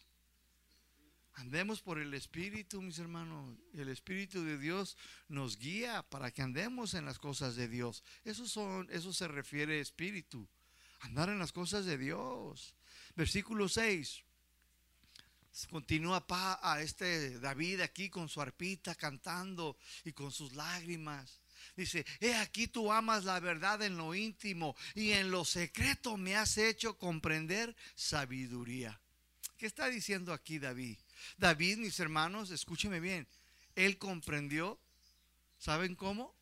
Andemos por el Espíritu, mis hermanos. El Espíritu de Dios nos guía para que andemos en las cosas de Dios. Eso, son, eso se refiere Espíritu. Andar en las cosas de Dios. Versículo 6. Continúa a este David aquí con su arpita cantando y con sus lágrimas. Dice, he aquí tú amas la verdad en lo íntimo y en lo secreto me has hecho comprender sabiduría. ¿Qué está diciendo aquí David? David, mis hermanos, escúcheme bien, él comprendió, ¿saben cómo?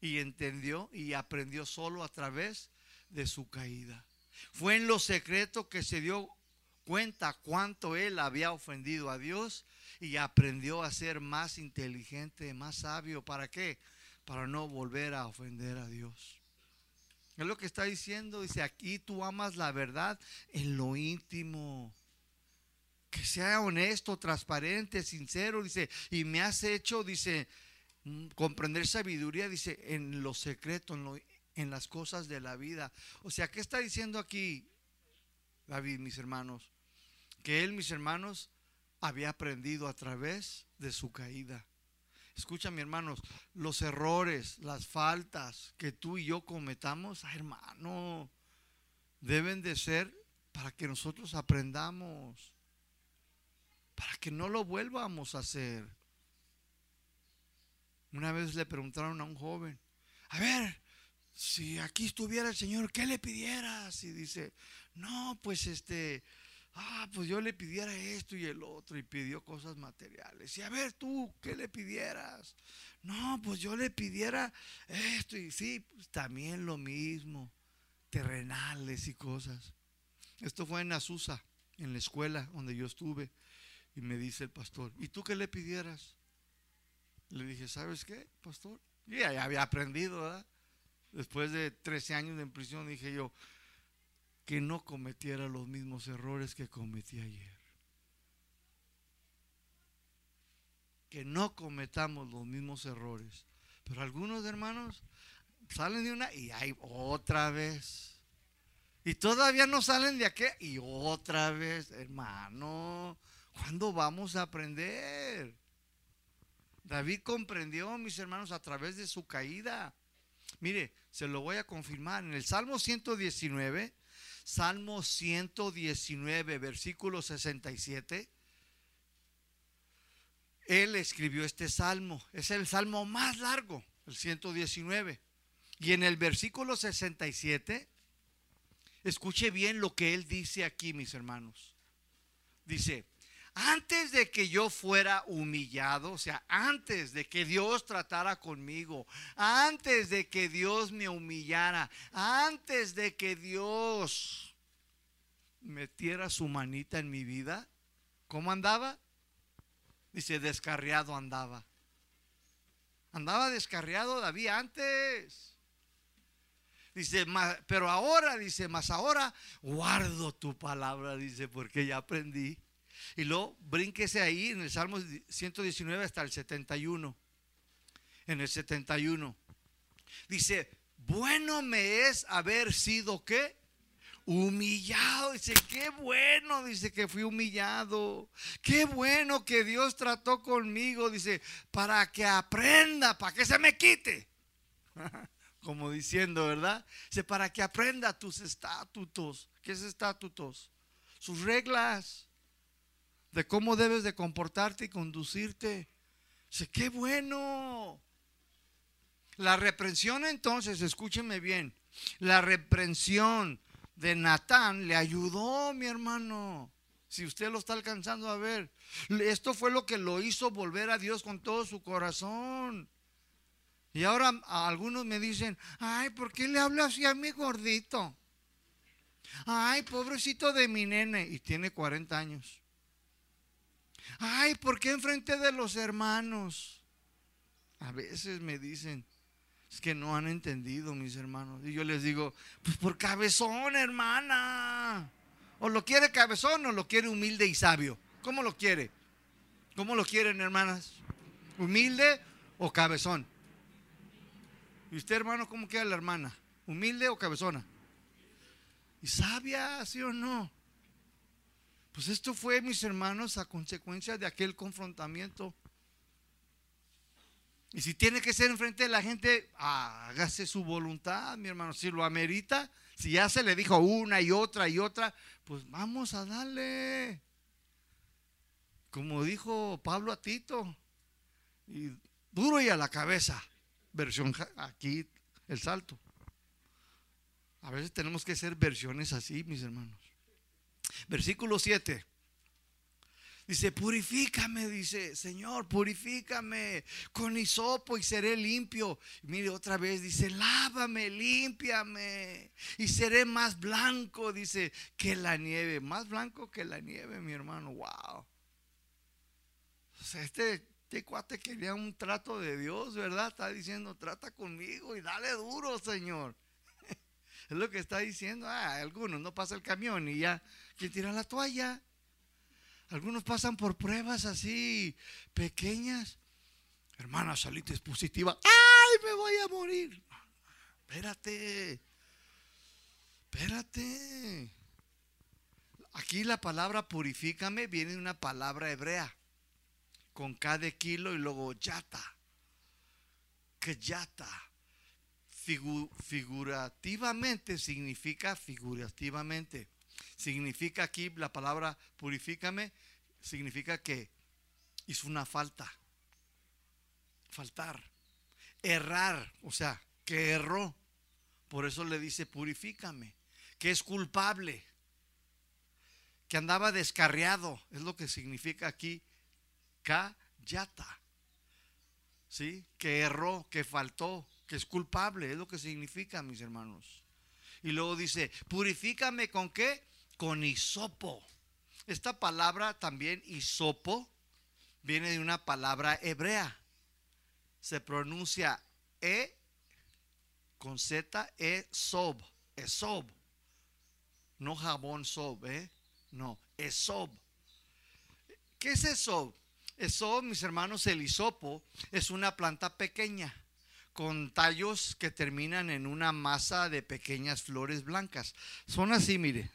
Y entendió y aprendió solo a través de su caída. Fue en lo secreto que se dio cuenta cuánto él había ofendido a Dios y aprendió a ser más inteligente, más sabio. ¿Para qué? Para no volver a ofender a Dios. Es lo que está diciendo. Dice, aquí tú amas la verdad en lo íntimo. Que sea honesto, transparente, sincero. Dice, y me has hecho, dice, mm, comprender sabiduría, dice, en lo secreto, en, en las cosas de la vida. O sea, ¿qué está diciendo aquí David, mis hermanos? que él, mis hermanos, había aprendido a través de su caída. Escucha, mis hermanos, los errores, las faltas que tú y yo cometamos, ah, hermano, deben de ser para que nosotros aprendamos, para que no lo vuelvamos a hacer. Una vez le preguntaron a un joven, a ver, si aquí estuviera el Señor, ¿qué le pidieras? Y dice, no, pues este, ah, pues yo le pidiera esto y el otro y pidió cosas materiales. Y a ver tú, ¿qué le pidieras? No, pues yo le pidiera esto y sí, pues también lo mismo, terrenales y cosas. Esto fue en Azusa, en la escuela donde yo estuve. Y me dice el pastor, ¿y tú qué le pidieras? Le dije, ¿sabes qué, pastor? Yo ya, había aprendido, ¿verdad? Después de 13 años en prisión dije yo, que no cometiera los mismos errores que cometí ayer. Que no cometamos los mismos errores. Pero algunos hermanos salen de una y hay otra vez. Y todavía no salen de aquí y otra vez, hermano. ¿Cuándo vamos a aprender? David comprendió, mis hermanos, a través de su caída. Mire, se lo voy a confirmar. En el Salmo 119, Salmo 119, versículo 67, él escribió este salmo. Es el salmo más largo, el 119. Y en el versículo 67, escuche bien lo que él dice aquí, mis hermanos. Dice, antes de que yo fuera humillado, o sea, antes de que Dios tratara conmigo, antes de que Dios me humillara, antes de que Dios metiera su manita en mi vida, ¿cómo andaba? Dice, descarriado andaba. Andaba descarriado David antes. Dice, pero ahora, dice, más ahora guardo tu palabra, dice, porque ya aprendí. Y luego brínquese ahí en el Salmo 119 hasta el 71. En el 71. Dice, bueno me es haber sido qué? humillado. Dice, qué bueno, dice que fui humillado. Qué bueno que Dios trató conmigo, dice, para que aprenda, para que se me quite. <laughs> Como diciendo, ¿verdad? Dice, para que aprenda tus estatutos. ¿Qué es estatutos? Sus reglas de cómo debes de comportarte y conducirte. Dice, qué bueno. La reprensión entonces, escúcheme bien, la reprensión de Natán le ayudó, mi hermano. Si usted lo está alcanzando a ver, esto fue lo que lo hizo volver a Dios con todo su corazón. Y ahora algunos me dicen, ay, ¿por qué le habla así a mi gordito? Ay, pobrecito de mi nene. Y tiene 40 años. Ay, ¿por qué enfrente de los hermanos? A veces me dicen, es que no han entendido, mis hermanos. Y yo les digo, pues por cabezón, hermana. O lo quiere cabezón o lo quiere humilde y sabio. ¿Cómo lo quiere? ¿Cómo lo quieren, hermanas? ¿Humilde o cabezón? ¿Y usted, hermano, cómo queda la hermana? ¿Humilde o cabezona? ¿Y sabia, sí o no? Pues esto fue, mis hermanos, a consecuencia de aquel confrontamiento y si tiene que ser enfrente de la gente, hágase su voluntad, mi hermano. Si lo amerita, si ya se le dijo una y otra y otra, pues vamos a darle. Como dijo Pablo a Tito, y duro y a la cabeza. Versión aquí, el salto. A veces tenemos que ser versiones así, mis hermanos. Versículo 7. Dice, purifícame, dice, Señor, purifícame con hisopo y seré limpio. mire otra vez, dice, lávame, límpiame y seré más blanco, dice, que la nieve. Más blanco que la nieve, mi hermano, wow. O sea, este, este cuate quería un trato de Dios, ¿verdad? Está diciendo, trata conmigo y dale duro, Señor. <laughs> es lo que está diciendo. Ah, algunos no pasa el camión y ya, ¿quién tira la toalla? Algunos pasan por pruebas así pequeñas. Hermana, salites positiva. ¡Ay, me voy a morir! Espérate. Espérate. Aquí la palabra purifícame viene de una palabra hebrea. Con cada kilo y luego yata. Que yata. figurativamente significa figurativamente Significa aquí la palabra purifícame, significa que hizo una falta. Faltar. Errar, o sea, que erró. Por eso le dice purifícame, que es culpable, que andaba descarriado, es lo que significa aquí kayata. ¿Sí? Que erró, que faltó, que es culpable, es lo que significa, mis hermanos. Y luego dice, purifícame con qué? Con hisopo. Esta palabra también hisopo viene de una palabra hebrea. Se pronuncia E con Z, E, sob, esob. No jabón sob, ¿eh? No, esob. ¿Qué es esob? Esob, mis hermanos, el hisopo es una planta pequeña con tallos que terminan en una masa de pequeñas flores blancas. Son así, mire,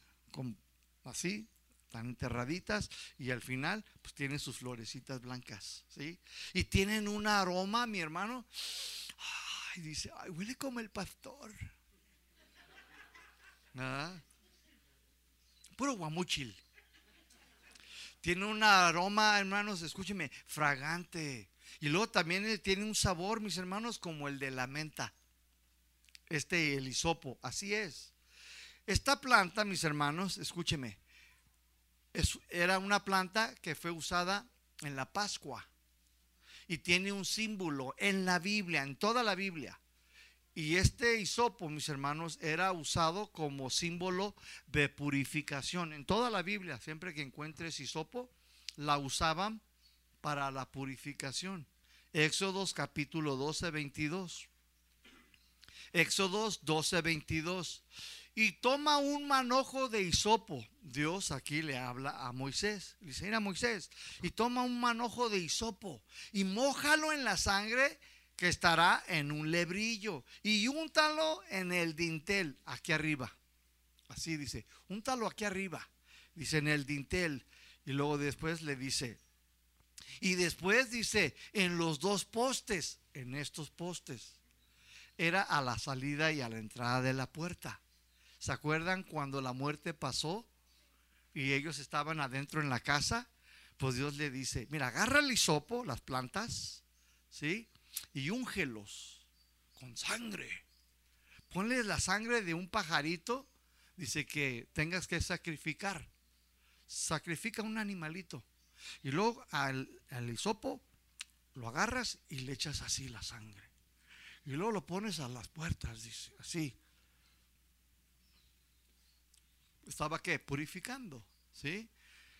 así, están enterraditas y al final pues tienen sus florecitas blancas, ¿sí? Y tienen un aroma, mi hermano. Ay, dice, ay, huele como el pastor. ¿Ah? Puro guamuchil. Tiene un aroma, hermanos, escúcheme, fragante. Y luego también tiene un sabor, mis hermanos, como el de la menta. Este, el hisopo, así es. Esta planta, mis hermanos, escúcheme, era una planta que fue usada en la Pascua y tiene un símbolo en la Biblia, en toda la Biblia. Y este hisopo, mis hermanos, era usado como símbolo de purificación. En toda la Biblia, siempre que encuentres hisopo, la usaban para la purificación. Éxodos capítulo 12, 22. Éxodos 12, 22. Y toma un manojo de hisopo. Dios aquí le habla a Moisés. Dice, a Moisés. Y toma un manojo de hisopo y mójalo en la sangre que estará en un lebrillo. Y úntalo en el dintel, aquí arriba. Así dice, úntalo aquí arriba. Dice en el dintel. Y luego después le dice, y después dice, en los dos postes, en estos postes, era a la salida y a la entrada de la puerta. ¿Se acuerdan cuando la muerte pasó y ellos estaban adentro en la casa? Pues Dios le dice, mira, agarra el hisopo, las plantas, ¿sí? Y úngelos con sangre. Ponle la sangre de un pajarito, dice que tengas que sacrificar. Sacrifica un animalito. Y luego al, al hisopo lo agarras y le echas así la sangre. Y luego lo pones a las puertas, dice, así. Estaba que purificando, ¿sí?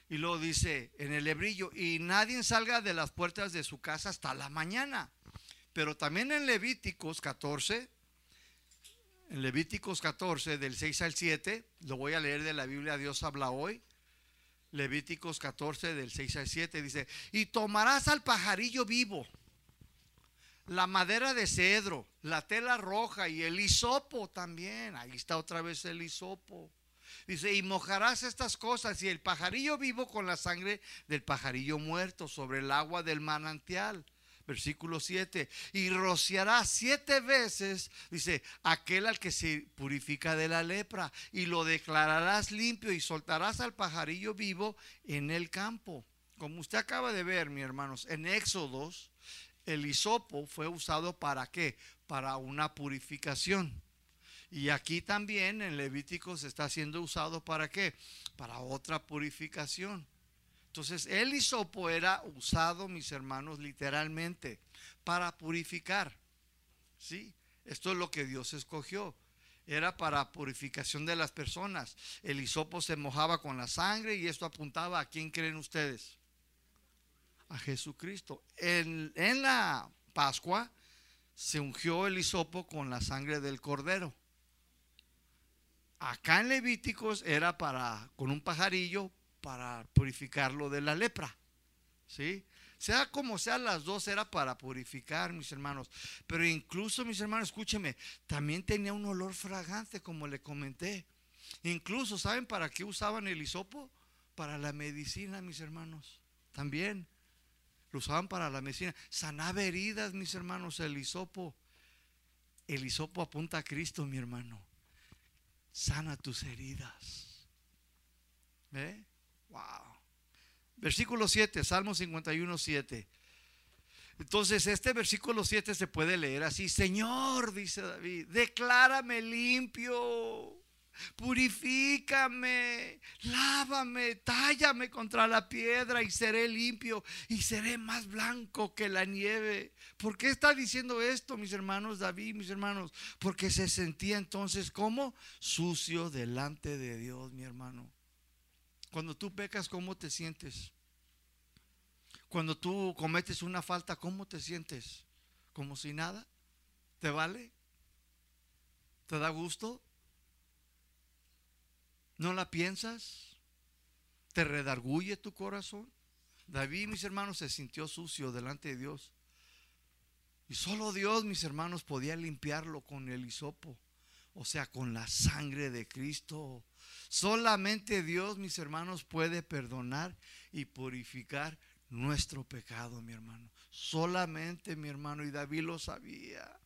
Y luego dice en el hebrillo, y nadie salga de las puertas de su casa hasta la mañana. Pero también en Levíticos 14, en Levíticos 14, del 6 al 7, lo voy a leer de la Biblia, Dios habla hoy. Levíticos 14 del 6 al 7 dice, y tomarás al pajarillo vivo, la madera de cedro, la tela roja y el hisopo también. Ahí está otra vez el hisopo. Dice, y mojarás estas cosas y el pajarillo vivo con la sangre del pajarillo muerto sobre el agua del manantial versículo 7, y rociará siete veces, dice, aquel al que se purifica de la lepra, y lo declararás limpio y soltarás al pajarillo vivo en el campo. Como usted acaba de ver, mi hermanos, en Éxodos, el hisopo fue usado para qué? Para una purificación. Y aquí también en Levíticos está siendo usado para qué? Para otra purificación. Entonces el hisopo era usado, mis hermanos, literalmente para purificar. ¿Sí? Esto es lo que Dios escogió. Era para purificación de las personas. El hisopo se mojaba con la sangre y esto apuntaba a quién creen ustedes. A Jesucristo. En, en la Pascua se ungió el hisopo con la sangre del cordero. Acá en Levíticos era para con un pajarillo para purificarlo de la lepra. ¿Sí? Sea como sea, las dos era para purificar, mis hermanos. Pero incluso, mis hermanos, escúcheme, también tenía un olor fragante, como le comenté. Incluso, ¿saben para qué usaban el hisopo? Para la medicina, mis hermanos. También lo usaban para la medicina. Sanaba heridas, mis hermanos, el hisopo. El hisopo apunta a Cristo, mi hermano. Sana tus heridas. ¿Eh? Wow. Versículo 7, Salmo 51, 7. Entonces este versículo 7 se puede leer así, Señor, dice David, declárame limpio, purifícame, lávame, tállame contra la piedra y seré limpio y seré más blanco que la nieve. ¿Por qué está diciendo esto, mis hermanos David, mis hermanos? Porque se sentía entonces como sucio delante de Dios, mi hermano. Cuando tú pecas, ¿cómo te sientes? Cuando tú cometes una falta, ¿cómo te sientes? ¿Como si nada? ¿Te vale? ¿Te da gusto? ¿No la piensas? ¿Te redarguye tu corazón? David, mis hermanos, se sintió sucio delante de Dios. Y solo Dios, mis hermanos, podía limpiarlo con el hisopo, o sea, con la sangre de Cristo. Solamente Dios, mis hermanos, puede perdonar y purificar nuestro pecado, mi hermano. Solamente, mi hermano, y David lo sabía.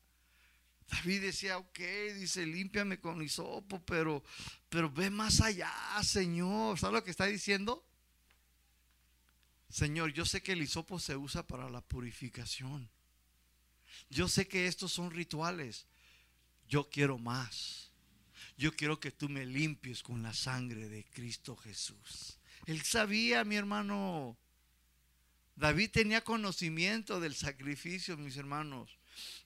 David decía, ok, dice, límpiame con hisopo, pero, pero ve más allá, Señor. ¿Sabes lo que está diciendo? Señor, yo sé que el hisopo se usa para la purificación. Yo sé que estos son rituales. Yo quiero más. Yo quiero que tú me limpies con la sangre de Cristo Jesús. Él sabía, mi hermano. David tenía conocimiento del sacrificio, mis hermanos.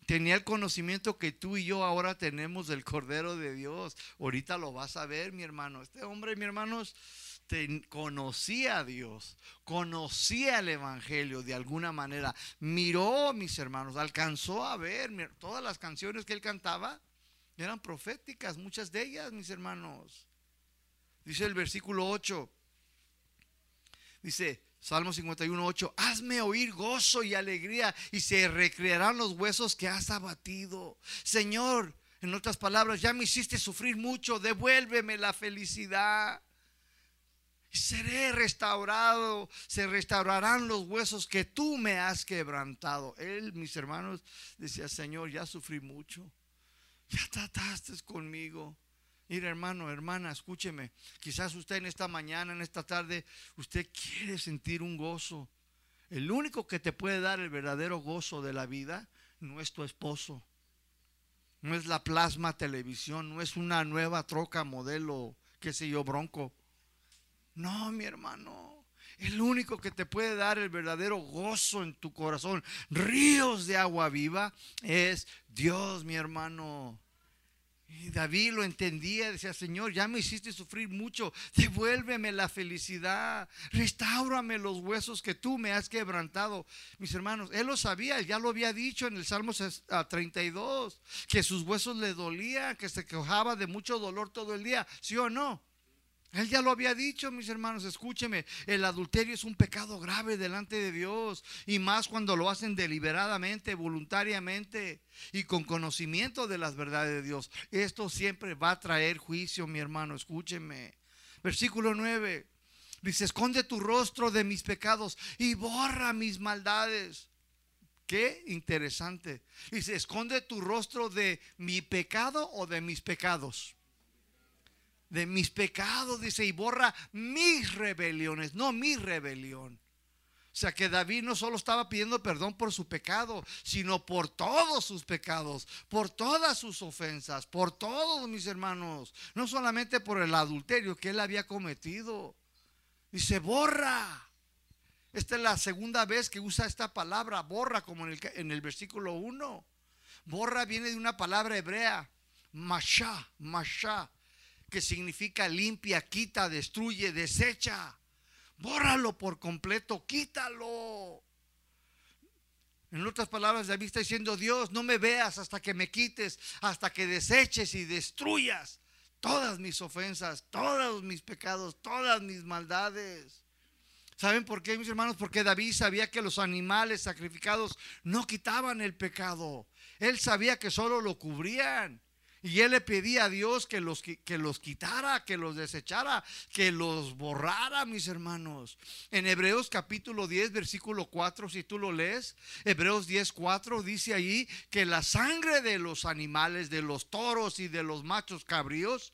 Tenía el conocimiento que tú y yo ahora tenemos del Cordero de Dios. Ahorita lo vas a ver, mi hermano. Este hombre, mi hermanos, conocía a Dios, conocía el Evangelio de alguna manera. Miró, mis hermanos, alcanzó a ver todas las canciones que él cantaba. Eran proféticas, muchas de ellas, mis hermanos. Dice el versículo 8. Dice, Salmo 51, 8, hazme oír gozo y alegría y se recrearán los huesos que has abatido. Señor, en otras palabras, ya me hiciste sufrir mucho, devuélveme la felicidad. Seré restaurado, se restaurarán los huesos que tú me has quebrantado. Él, mis hermanos, decía, Señor, ya sufrí mucho, ya trataste conmigo Mire, hermano, hermana, escúcheme. Quizás usted en esta mañana, en esta tarde, usted quiere sentir un gozo. El único que te puede dar el verdadero gozo de la vida no es tu esposo. No es la plasma televisión, no es una nueva troca modelo, qué sé yo, bronco. No, mi hermano. El único que te puede dar el verdadero gozo en tu corazón, ríos de agua viva, es Dios, mi hermano. Y David lo entendía, decía, Señor, ya me hiciste sufrir mucho, devuélveme la felicidad, restaurame los huesos que tú me has quebrantado. Mis hermanos, él lo sabía, ya lo había dicho en el Salmo 32, que sus huesos le dolían, que se quejaba de mucho dolor todo el día, ¿sí o no? Él ya lo había dicho, mis hermanos, escúcheme, el adulterio es un pecado grave delante de Dios y más cuando lo hacen deliberadamente, voluntariamente y con conocimiento de las verdades de Dios. Esto siempre va a traer juicio, mi hermano, escúcheme. Versículo 9 dice, esconde tu rostro de mis pecados y borra mis maldades. Qué interesante. Dice, esconde tu rostro de mi pecado o de mis pecados de mis pecados, dice, y borra mis rebeliones, no mi rebelión. O sea que David no solo estaba pidiendo perdón por su pecado, sino por todos sus pecados, por todas sus ofensas, por todos mis hermanos, no solamente por el adulterio que él había cometido. Dice, borra. Esta es la segunda vez que usa esta palabra, borra, como en el, en el versículo 1. Borra viene de una palabra hebrea, masha, masha, que significa limpia, quita, destruye, desecha. Bórralo por completo, quítalo. En otras palabras, David está diciendo, Dios, no me veas hasta que me quites, hasta que deseches y destruyas todas mis ofensas, todos mis pecados, todas mis maldades. ¿Saben por qué, mis hermanos? Porque David sabía que los animales sacrificados no quitaban el pecado. Él sabía que solo lo cubrían. Y él le pedía a Dios que los, que los quitara, que los desechara, que los borrara, mis hermanos. En Hebreos capítulo 10, versículo 4, si tú lo lees, Hebreos 10, 4 dice ahí que la sangre de los animales, de los toros y de los machos cabríos,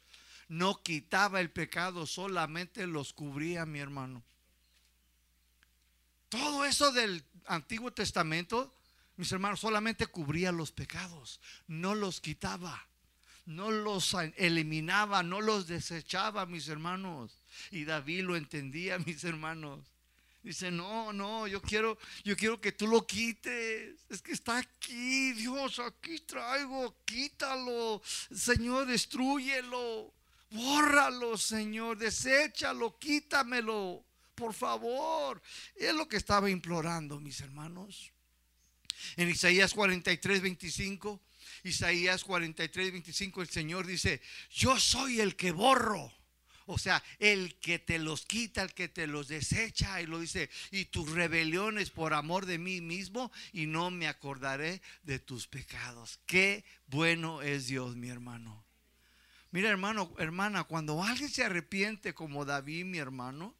no quitaba el pecado, solamente los cubría, mi hermano. Todo eso del Antiguo Testamento, mis hermanos, solamente cubría los pecados, no los quitaba no los eliminaba, no los desechaba, mis hermanos. Y David lo entendía, <laughs> mis hermanos. Dice, no, no, yo quiero, yo quiero que tú lo quites. Es que está aquí, Dios, aquí traigo, quítalo. Señor, destruyelo. Bórralo, Señor, deséchalo, quítamelo. Por favor. Es lo que estaba implorando, mis hermanos. En Isaías 43, 25 Isaías 43, 25, el Señor dice, yo soy el que borro. O sea, el que te los quita, el que te los desecha, y lo dice, y tus rebeliones por amor de mí mismo, y no me acordaré de tus pecados. Qué bueno es Dios, mi hermano. Mira, hermano, hermana, cuando alguien se arrepiente como David, mi hermano,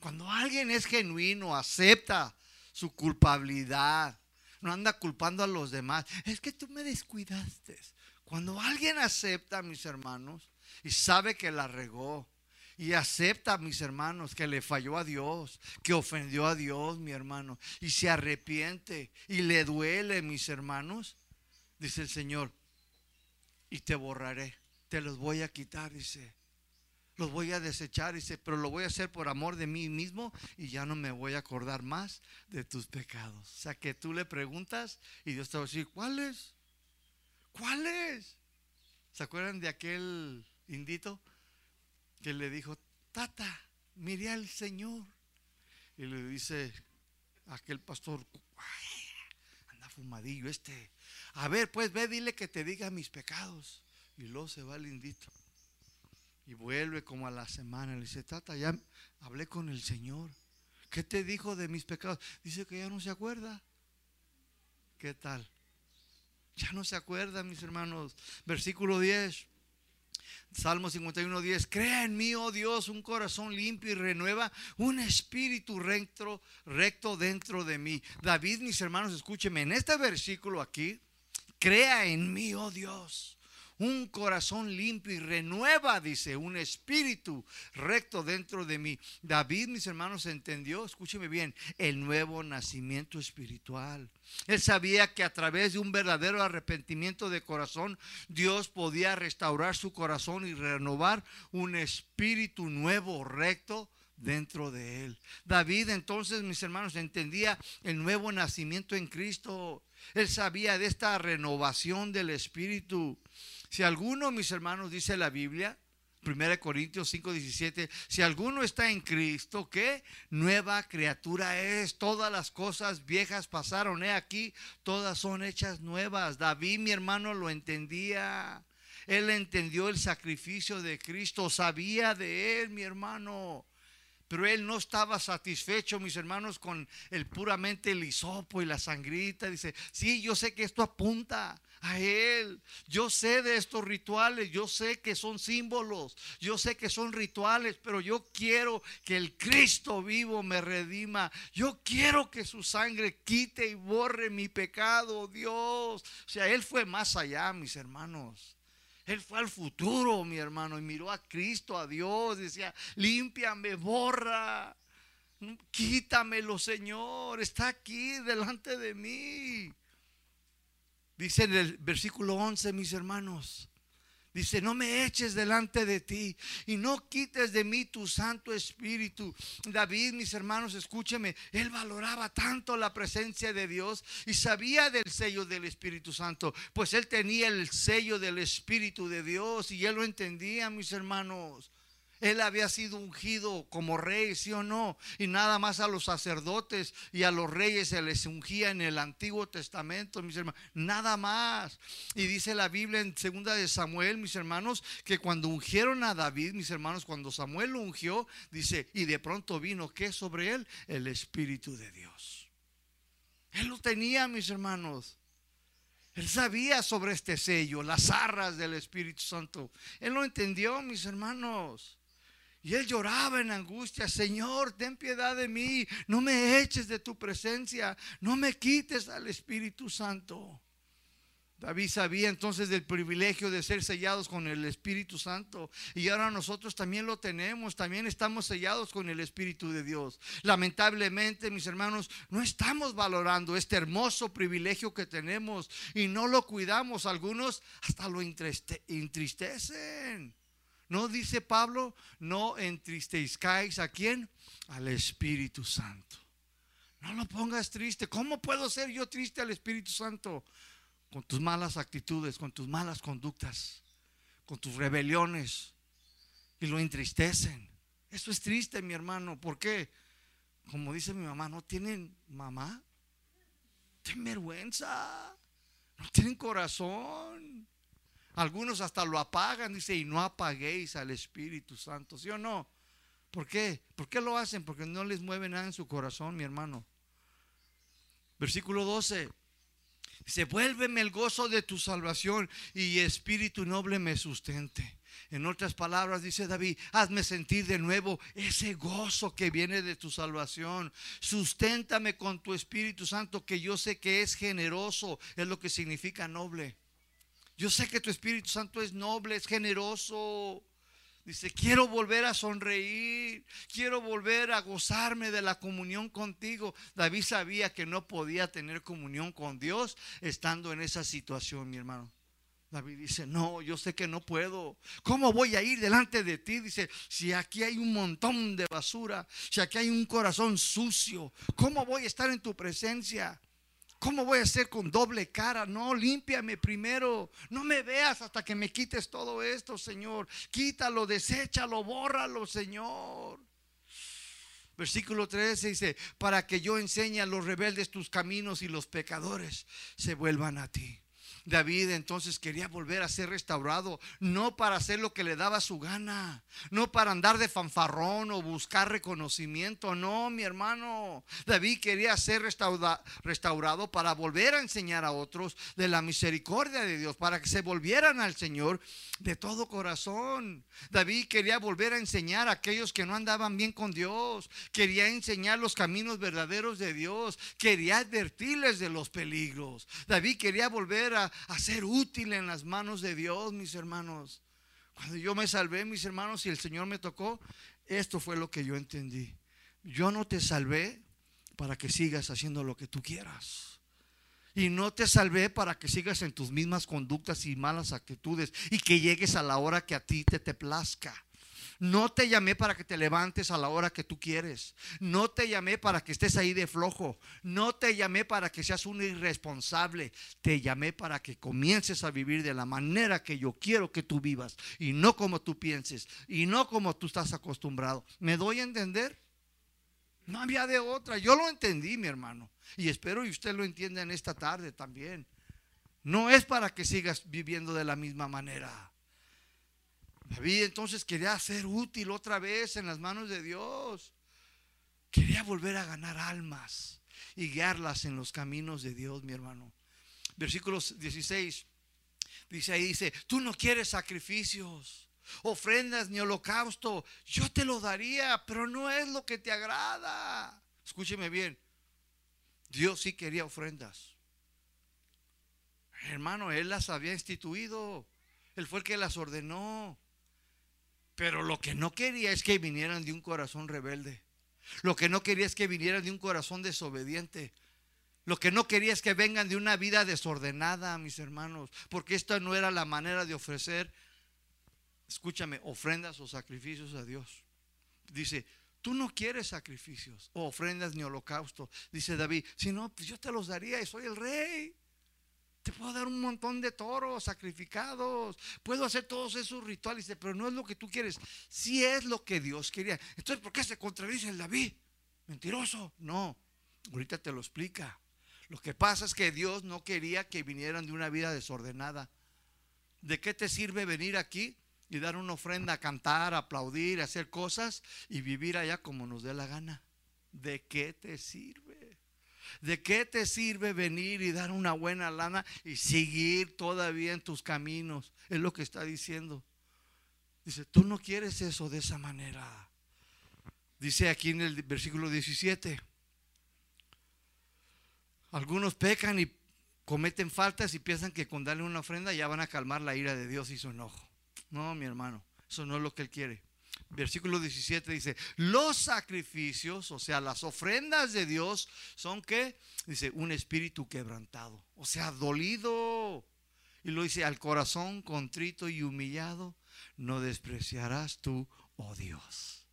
cuando alguien es genuino, acepta su culpabilidad, no anda culpando a los demás, es que tú me descuidaste. Cuando alguien acepta, mis hermanos, y sabe que la regó, y acepta, mis hermanos, que le falló a Dios, que ofendió a Dios, mi hermano, y se arrepiente y le duele, mis hermanos, dice el Señor, y te borraré, te los voy a quitar, dice los voy a desechar, dice, pero lo voy a hacer por amor de mí mismo y ya no me voy a acordar más de tus pecados. O sea, que tú le preguntas y Dios te va a decir, ¿cuáles? ¿Cuáles? ¿Se acuerdan de aquel indito que le dijo, Tata, mire al Señor? Y le dice aquel pastor, anda fumadillo este. A ver, pues ve, dile que te diga mis pecados. Y luego se va el indito. Y vuelve como a la semana. Le dice, Tata, ya hablé con el Señor. ¿Qué te dijo de mis pecados? Dice que ya no se acuerda. ¿Qué tal? Ya no se acuerda, mis hermanos. Versículo 10. Salmo 51, 10. Crea en mí, oh Dios, un corazón limpio y renueva un espíritu recto, dentro de mí. David, mis hermanos, escúcheme. En este versículo aquí, crea en mí, oh Dios un corazón limpio y renueva, dice, un espíritu recto dentro de mí. David, mis hermanos, entendió, escúcheme bien, el nuevo nacimiento espiritual. Él sabía que a través de un verdadero arrepentimiento de corazón, Dios podía restaurar su corazón y renovar un espíritu nuevo, recto dentro de él. David entonces, mis hermanos, entendía el nuevo nacimiento en Cristo. Él sabía de esta renovación del espíritu. Si alguno, mis hermanos, dice la Biblia, 1 Corintios 5, 17, si alguno está en Cristo, ¿qué? Nueva criatura es. Todas las cosas viejas pasaron. He aquí, todas son hechas nuevas. David, mi hermano, lo entendía. Él entendió el sacrificio de Cristo, sabía de él, mi hermano. Pero él no estaba satisfecho, mis hermanos, con el puramente el hisopo y la sangrita. Dice, sí, yo sé que esto apunta a Él. Yo sé de estos rituales, yo sé que son símbolos, yo sé que son rituales, pero yo quiero que el Cristo vivo me redima. Yo quiero que su sangre quite y borre mi pecado, Dios. O sea, Él fue más allá, mis hermanos. Él fue al futuro, mi hermano, y miró a Cristo, a Dios, decía, límpiame, borra, quítamelo, Señor, está aquí delante de mí. Dice en el versículo 11, mis hermanos. Dice, no me eches delante de ti y no quites de mí tu Santo Espíritu. David, mis hermanos, escúcheme, él valoraba tanto la presencia de Dios y sabía del sello del Espíritu Santo, pues él tenía el sello del Espíritu de Dios y él lo entendía, mis hermanos. Él había sido ungido como rey, sí o no. Y nada más a los sacerdotes y a los reyes se les ungía en el Antiguo Testamento, mis hermanos. Nada más. Y dice la Biblia en segunda de Samuel, mis hermanos, que cuando ungieron a David, mis hermanos, cuando Samuel lo ungió, dice, y de pronto vino, ¿qué sobre él? El Espíritu de Dios. Él lo tenía, mis hermanos. Él sabía sobre este sello, las arras del Espíritu Santo. Él lo entendió, mis hermanos. Y él lloraba en angustia, Señor, ten piedad de mí, no me eches de tu presencia, no me quites al Espíritu Santo. David sabía entonces del privilegio de ser sellados con el Espíritu Santo. Y ahora nosotros también lo tenemos, también estamos sellados con el Espíritu de Dios. Lamentablemente, mis hermanos, no estamos valorando este hermoso privilegio que tenemos y no lo cuidamos. Algunos hasta lo entristecen. No dice Pablo, no entristezcáis a quién? Al Espíritu Santo. No lo pongas triste. ¿Cómo puedo ser yo triste al Espíritu Santo? Con tus malas actitudes, con tus malas conductas, con tus rebeliones. Y lo entristecen. Eso es triste, mi hermano. ¿Por qué? Como dice mi mamá, ¿no tienen mamá? Ten vergüenza. No tienen corazón. Algunos hasta lo apagan, dice, y no apaguéis al Espíritu Santo, ¿sí o no? ¿Por qué? ¿Por qué lo hacen? Porque no les mueve nada en su corazón, mi hermano. Versículo 12. Dice, vuélveme el gozo de tu salvación y espíritu noble me sustente. En otras palabras, dice David, hazme sentir de nuevo ese gozo que viene de tu salvación. Susténtame con tu Espíritu Santo, que yo sé que es generoso, es lo que significa noble. Yo sé que tu Espíritu Santo es noble, es generoso. Dice, quiero volver a sonreír, quiero volver a gozarme de la comunión contigo. David sabía que no podía tener comunión con Dios estando en esa situación, mi hermano. David dice, no, yo sé que no puedo. ¿Cómo voy a ir delante de ti? Dice, si aquí hay un montón de basura, si aquí hay un corazón sucio, ¿cómo voy a estar en tu presencia? ¿Cómo voy a ser con doble cara? No, límpiame primero. No me veas hasta que me quites todo esto, Señor. Quítalo, deséchalo, bórralo, Señor. Versículo 13 dice, para que yo enseñe a los rebeldes tus caminos y los pecadores se vuelvan a ti. David entonces quería volver a ser restaurado, no para hacer lo que le daba su gana, no para andar de fanfarrón o buscar reconocimiento, no, mi hermano. David quería ser restaurado para volver a enseñar a otros de la misericordia de Dios, para que se volvieran al Señor de todo corazón. David quería volver a enseñar a aquellos que no andaban bien con Dios, quería enseñar los caminos verdaderos de Dios, quería advertirles de los peligros. David quería volver a, a ser útil en las manos de Dios, mis hermanos. Cuando yo me salvé, mis hermanos, y el Señor me tocó, esto fue lo que yo entendí. Yo no te salvé para que sigas haciendo lo que tú quieras. Y no te salvé para que sigas en tus mismas conductas y malas actitudes y que llegues a la hora que a ti te, te plazca. No te llamé para que te levantes a la hora que tú quieres. No te llamé para que estés ahí de flojo. No te llamé para que seas un irresponsable. Te llamé para que comiences a vivir de la manera que yo quiero que tú vivas y no como tú pienses y no como tú estás acostumbrado. ¿Me doy a entender? No había de otra. Yo lo entendí, mi hermano. Y espero y usted lo entienda en esta tarde también. No es para que sigas viviendo de la misma manera. David entonces quería ser útil otra vez en las manos de Dios. Quería volver a ganar almas y guiarlas en los caminos de Dios, mi hermano. Versículos 16. Dice ahí, dice, tú no quieres sacrificios, ofrendas ni holocausto. Yo te lo daría, pero no es lo que te agrada. Escúcheme bien. Dios sí quería ofrendas. Hermano, Él las había instituido. Él fue el que las ordenó. Pero lo que no quería es que vinieran de un corazón rebelde. Lo que no quería es que vinieran de un corazón desobediente. Lo que no quería es que vengan de una vida desordenada, mis hermanos, porque esta no era la manera de ofrecer, escúchame, ofrendas o sacrificios a Dios. Dice, tú no quieres sacrificios o ofrendas ni holocausto. Dice David, si no, pues yo te los daría y soy el rey. Te puedo dar un montón de toros sacrificados. Puedo hacer todos esos rituales, pero no es lo que tú quieres. Si es lo que Dios quería. Entonces, ¿por qué se contradice el David? Mentiroso. No, ahorita te lo explica. Lo que pasa es que Dios no quería que vinieran de una vida desordenada. ¿De qué te sirve venir aquí y dar una ofrenda, cantar, aplaudir, hacer cosas y vivir allá como nos dé la gana? ¿De qué te sirve? ¿De qué te sirve venir y dar una buena lana y seguir todavía en tus caminos? Es lo que está diciendo. Dice, tú no quieres eso de esa manera. Dice aquí en el versículo 17. Algunos pecan y cometen faltas y piensan que con darle una ofrenda ya van a calmar la ira de Dios y su enojo. No, mi hermano, eso no es lo que Él quiere versículo 17 dice, los sacrificios, o sea, las ofrendas de Dios son que, dice, un espíritu quebrantado, o sea, dolido. Y lo dice, al corazón contrito y humillado, no despreciarás tú, oh Dios.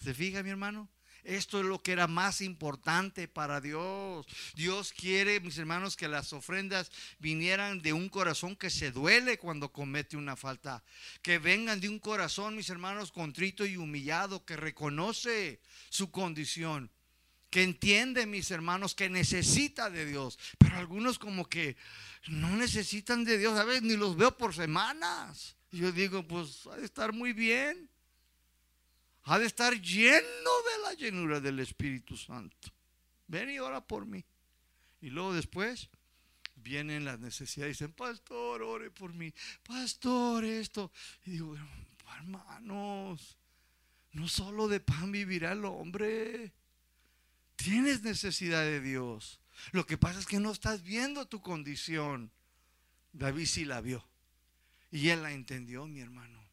¿Se fija, mi hermano? Esto es lo que era más importante para Dios. Dios quiere, mis hermanos, que las ofrendas vinieran de un corazón que se duele cuando comete una falta. Que vengan de un corazón, mis hermanos, contrito y humillado, que reconoce su condición que entiende, mis hermanos, que necesita de Dios. Pero algunos como que no necesitan de Dios, a veces ni los veo por semanas. Yo digo, pues ha de estar muy bien. Ha de estar lleno de la llenura del Espíritu Santo. Ven y ora por mí. Y luego después vienen las necesidades. Dicen, pastor, ore por mí. Pastor, esto. Y digo, hermanos, no solo de pan vivirá el hombre. Tienes necesidad de Dios. Lo que pasa es que no estás viendo tu condición. David sí la vio. Y él la entendió, mi hermano.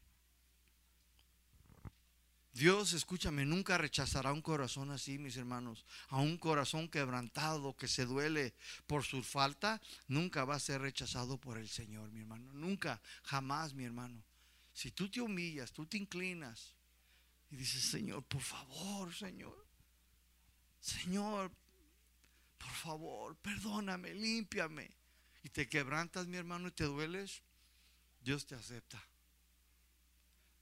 Dios, escúchame, nunca rechazará un corazón así, mis hermanos. A un corazón quebrantado que se duele por su falta, nunca va a ser rechazado por el Señor, mi hermano. Nunca, jamás, mi hermano. Si tú te humillas, tú te inclinas y dices, Señor, por favor, Señor. Señor, por favor, perdóname, límpiame. Y te quebrantas, mi hermano, y te dueles, Dios te acepta.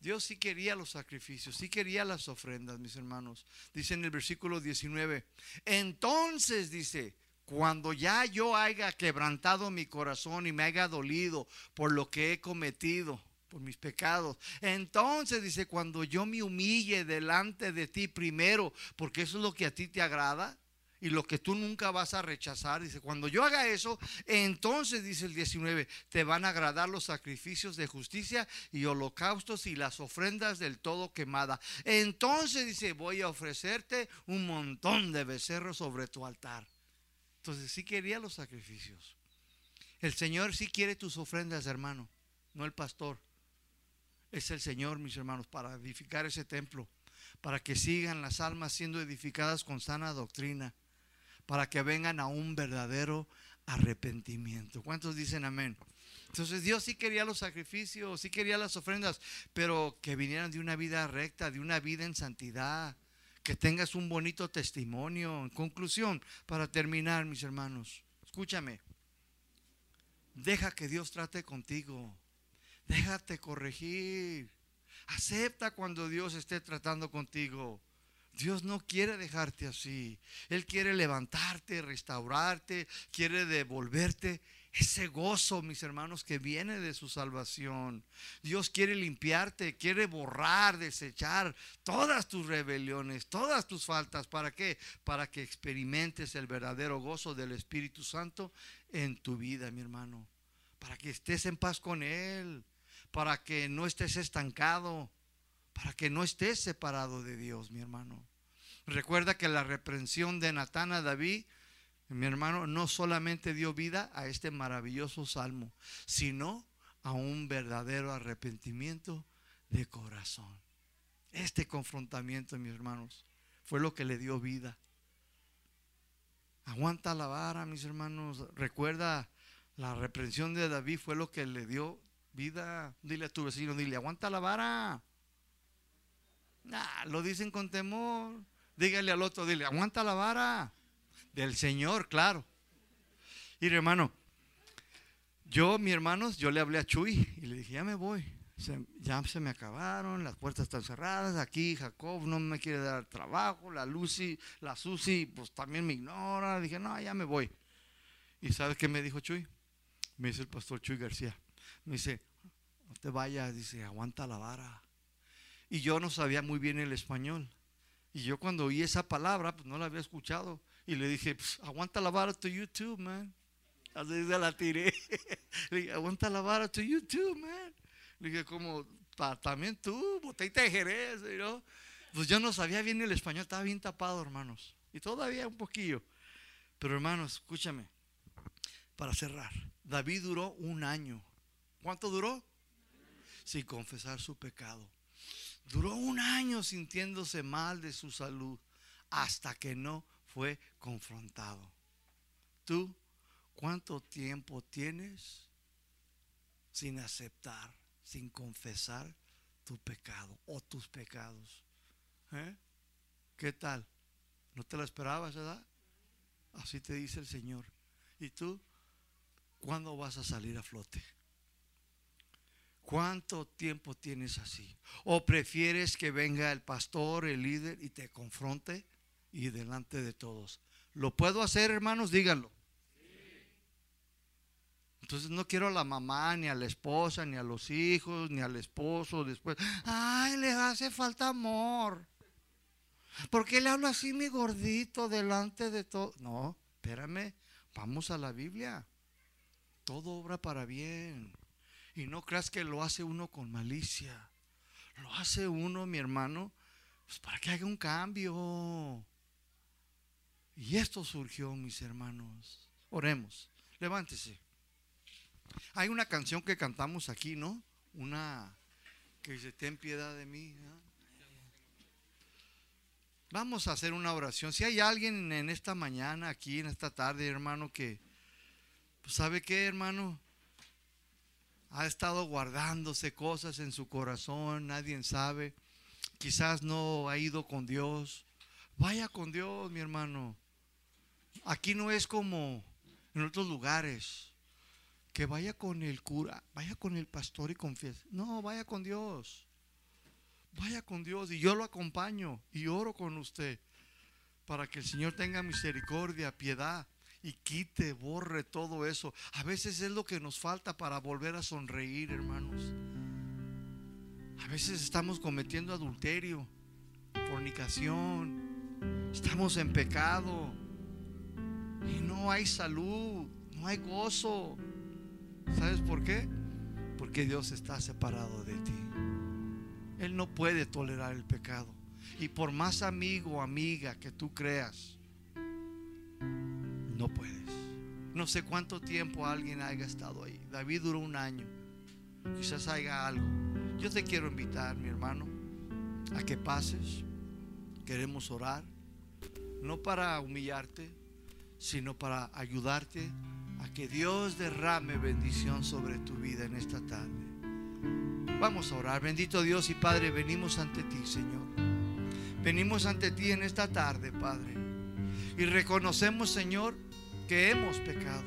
Dios sí quería los sacrificios, sí quería las ofrendas, mis hermanos. Dice en el versículo 19, entonces dice, cuando ya yo haya quebrantado mi corazón y me haya dolido por lo que he cometido, por mis pecados, entonces dice, cuando yo me humille delante de ti primero, porque eso es lo que a ti te agrada, y lo que tú nunca vas a rechazar. Dice, cuando yo haga eso, entonces dice el 19, te van a agradar los sacrificios de justicia y holocaustos y las ofrendas del todo quemada. Entonces dice, voy a ofrecerte un montón de becerros sobre tu altar. Entonces sí quería los sacrificios. El Señor sí quiere tus ofrendas, hermano, no el pastor. Es el Señor, mis hermanos, para edificar ese templo, para que sigan las almas siendo edificadas con sana doctrina para que vengan a un verdadero arrepentimiento. ¿Cuántos dicen amén? Entonces Dios sí quería los sacrificios, sí quería las ofrendas, pero que vinieran de una vida recta, de una vida en santidad, que tengas un bonito testimonio. En conclusión, para terminar, mis hermanos, escúchame, deja que Dios trate contigo, déjate corregir, acepta cuando Dios esté tratando contigo. Dios no quiere dejarte así. Él quiere levantarte, restaurarte, quiere devolverte ese gozo, mis hermanos, que viene de su salvación. Dios quiere limpiarte, quiere borrar, desechar todas tus rebeliones, todas tus faltas. ¿Para qué? Para que experimentes el verdadero gozo del Espíritu Santo en tu vida, mi hermano. Para que estés en paz con Él, para que no estés estancado para que no estés separado de Dios, mi hermano. Recuerda que la reprensión de Natán a David, mi hermano, no solamente dio vida a este maravilloso salmo, sino a un verdadero arrepentimiento de corazón. Este confrontamiento, mis hermanos, fue lo que le dio vida. Aguanta la vara, mis hermanos. Recuerda, la reprensión de David fue lo que le dio vida. Dile a tu vecino, dile, aguanta la vara lo dicen con temor. Dígale al otro, dile, aguanta la vara del Señor, claro. Y hermano, yo, mi hermanos, yo le hablé a Chuy y le dije, ya me voy. ya se me acabaron, las puertas están cerradas. Aquí Jacob no me quiere dar trabajo, la Lucy, la Susi, pues también me ignora. Dije, no, ya me voy. ¿Y sabes qué me dijo Chuy? Me dice el pastor Chuy García. Me dice, no te vayas, dice, aguanta la vara. Y yo no sabía muy bien el español. Y yo cuando oí esa palabra, pues no la había escuchado. Y le dije, pues, aguanta la vara to YouTube, man. Así se la tiré. <laughs> le dije, aguanta la vara to YouTube, man. Le dije, como, también tú, botella de Jerez, ¿no? Pues yo no sabía bien el español, estaba bien tapado, hermanos. Y todavía un poquillo. Pero hermanos, escúchame, para cerrar, David duró un año. ¿Cuánto duró? Sin confesar su pecado. Duró un año sintiéndose mal de su salud hasta que no fue confrontado. ¿Tú cuánto tiempo tienes sin aceptar, sin confesar tu pecado o tus pecados? ¿Eh? ¿Qué tal? ¿No te lo esperabas, verdad? Así te dice el Señor. ¿Y tú cuándo vas a salir a flote? ¿Cuánto tiempo tienes así? ¿O prefieres que venga el pastor, el líder y te confronte y delante de todos. ¿Lo puedo hacer, hermanos? Díganlo. Entonces no quiero a la mamá, ni a la esposa, ni a los hijos, ni al esposo después. Ay, le hace falta amor. ¿Por qué le hablo así mi gordito delante de todo? No, espérame, vamos a la Biblia. Todo obra para bien. Y no creas que lo hace uno con malicia. Lo hace uno, mi hermano, pues para que haga un cambio. Y esto surgió, mis hermanos. Oremos. Levántese. Hay una canción que cantamos aquí, ¿no? Una que dice, ten piedad de mí. Vamos a hacer una oración. Si hay alguien en esta mañana, aquí, en esta tarde, hermano, que, pues, ¿sabe qué, hermano? Ha estado guardándose cosas en su corazón, nadie sabe. Quizás no ha ido con Dios. Vaya con Dios, mi hermano. Aquí no es como en otros lugares. Que vaya con el cura, vaya con el pastor y confiese. No, vaya con Dios. Vaya con Dios y yo lo acompaño y oro con usted para que el Señor tenga misericordia, piedad y quite, borre todo eso. A veces es lo que nos falta para volver a sonreír, hermanos. A veces estamos cometiendo adulterio, fornicación, estamos en pecado y no hay salud, no hay gozo. ¿Sabes por qué? Porque Dios está separado de ti. Él no puede tolerar el pecado. Y por más amigo o amiga que tú creas, no puedes. No sé cuánto tiempo alguien haya estado ahí. David duró un año. Quizás haya algo. Yo te quiero invitar, mi hermano, a que pases. Queremos orar. No para humillarte, sino para ayudarte a que Dios derrame bendición sobre tu vida en esta tarde. Vamos a orar. Bendito Dios y Padre, venimos ante ti, Señor. Venimos ante ti en esta tarde, Padre. Y reconocemos, Señor, que hemos pecado.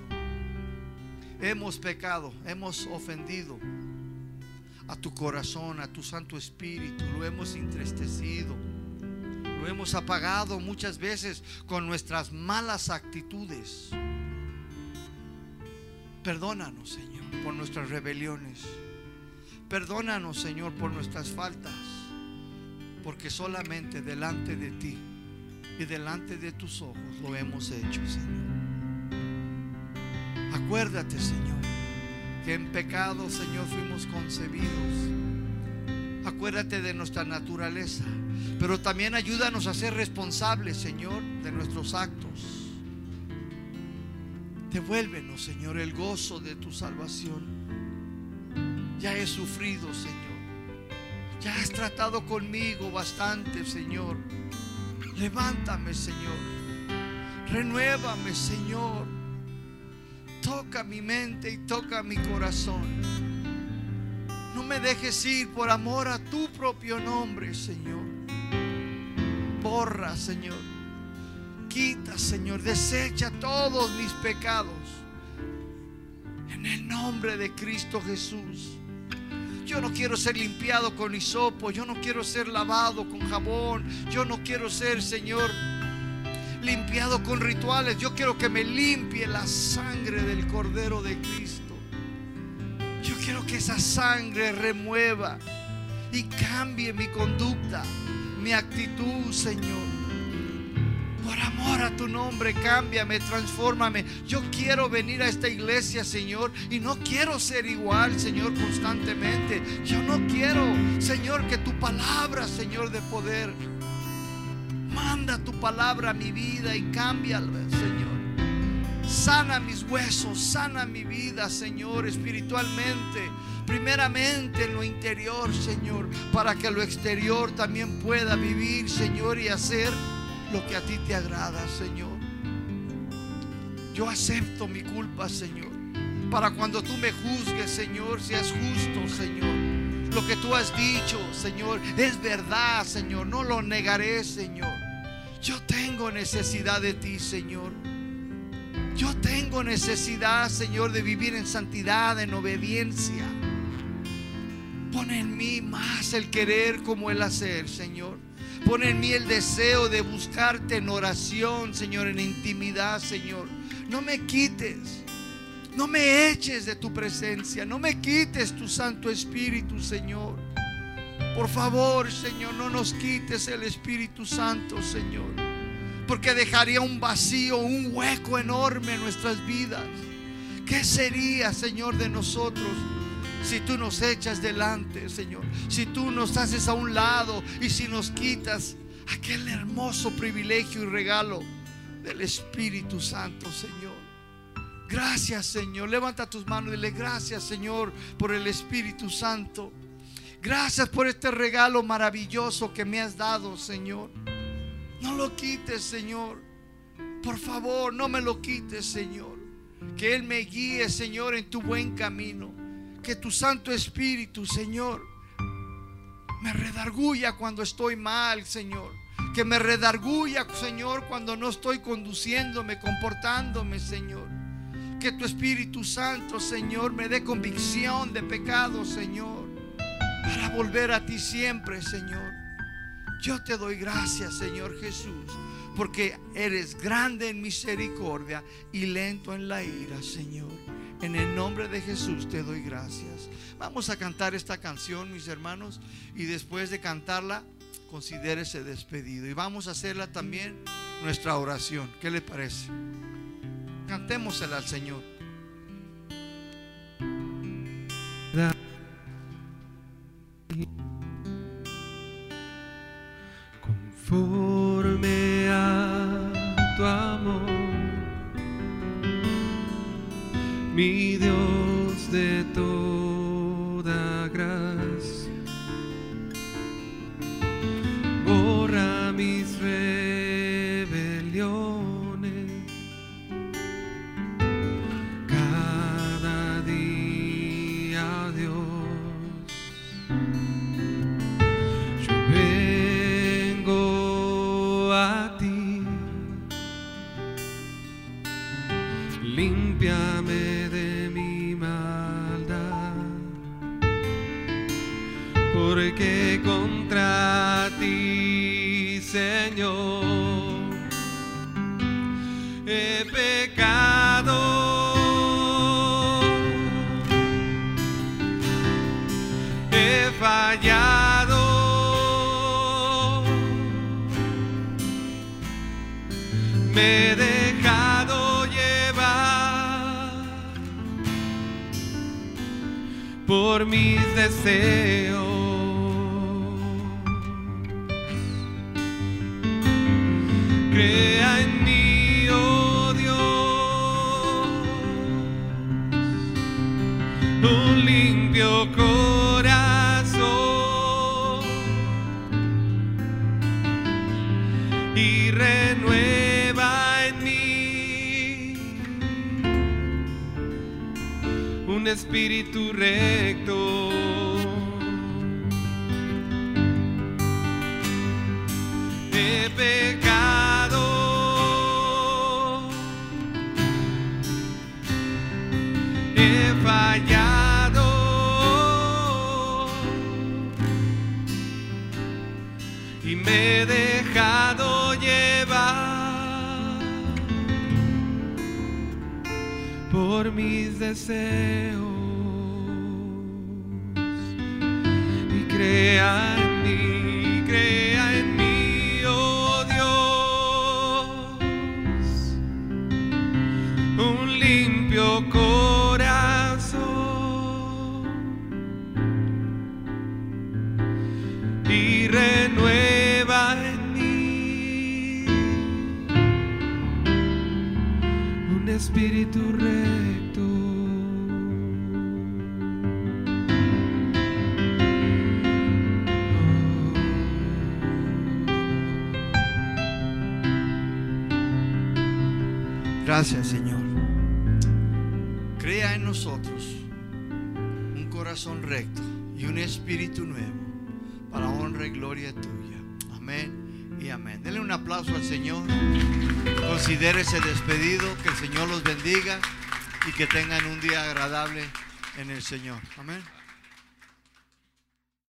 Hemos pecado, hemos ofendido a tu corazón, a tu Santo Espíritu. Lo hemos entristecido. Lo hemos apagado muchas veces con nuestras malas actitudes. Perdónanos, Señor, por nuestras rebeliones. Perdónanos, Señor, por nuestras faltas, porque solamente delante de ti y delante de tus ojos lo hemos hecho, Señor. Acuérdate, Señor, que en pecado, Señor, fuimos concebidos. Acuérdate de nuestra naturaleza, pero también ayúdanos a ser responsables, Señor, de nuestros actos. Devuélvenos, Señor, el gozo de tu salvación. Ya he sufrido, Señor. Ya has tratado conmigo bastante, Señor. Levántame, Señor. Renuévame, Señor. Toca mi mente y toca mi corazón. No me dejes ir por amor a tu propio nombre, Señor. Borra, Señor. Quita, Señor. Desecha todos mis pecados. En el nombre de Cristo Jesús. Yo no quiero ser limpiado con hisopo. Yo no quiero ser lavado con jabón. Yo no quiero ser, Señor, limpiado con rituales. Yo quiero que me limpie la sangre del Cordero de Cristo. Yo quiero que esa sangre remueva y cambie mi conducta, mi actitud, Señor. Por amor a tu nombre, cámbiame, transfórmame. Yo quiero venir a esta iglesia, Señor, y no quiero ser igual, Señor, constantemente. Yo no quiero, Señor, que tu palabra, Señor, de poder, manda tu palabra a mi vida y cámbiala, Señor. Sana mis huesos, sana mi vida, Señor, espiritualmente. Primeramente en lo interior, Señor, para que lo exterior también pueda vivir, Señor, y hacer lo que a ti te agrada, Señor. Yo acepto mi culpa, Señor. Para cuando tú me juzgues, Señor, seas justo, Señor. Lo que tú has dicho, Señor, es verdad, Señor. No lo negaré, Señor. Yo tengo necesidad de ti, Señor. Yo tengo necesidad, Señor, de vivir en santidad, en obediencia. Pon en mí más el querer como el hacer, Señor Pon en mí el deseo de buscarte en oración, Señor, en intimidad, Señor. No me quites. No me eches de tu presencia. No me quites tu Santo Espíritu, Señor. Por favor, Señor, no nos quites el Espíritu Santo, Señor. Porque dejaría un vacío, un hueco enorme en nuestras vidas. ¿Qué sería, Señor, de nosotros si tú nos echas delante, Señor? Si tú nos haces a un lado y si nos quitas aquel hermoso privilegio y regalo del Espíritu Santo, Señor. Gracias, Señor. Levanta tus manos y dile gracias, Señor, por el Espíritu Santo. Gracias por este regalo maravilloso que me has dado, Señor. No lo quites, Señor. Por favor, no me lo quites, Señor. Que Él me guíe, Señor, en tu buen camino. Que tu Santo Espíritu, Señor, me redarguya cuando estoy mal, Señor. Que me redarguya, Señor, cuando no estoy conduciéndome, comportándome, Señor. Que tu Espíritu Santo, Señor, me dé convicción de pecado, Señor para volver a ti siempre, Señor. Yo te doy gracias, Señor Jesús, porque eres grande en misericordia y lento en la ira, Señor. En el nombre de Jesús te doy gracias. Vamos a cantar esta canción, mis hermanos, y después de cantarla, considérese despedido. Y vamos a hacerla también nuestra oración. ¿Qué le parece? Cantémosela al Señor. Conforme a tu amor, mi Dios de toda gracia, borra mis rebeliones. Límpiame de mi maldad, porque contra ti, Señor, he pecado. he fallado. Por mis deseos. Espíritu recto. Mis deseos y crea Señor. Considérese despedido. Que el Señor los bendiga y que tengan un día agradable en el Señor. Amén.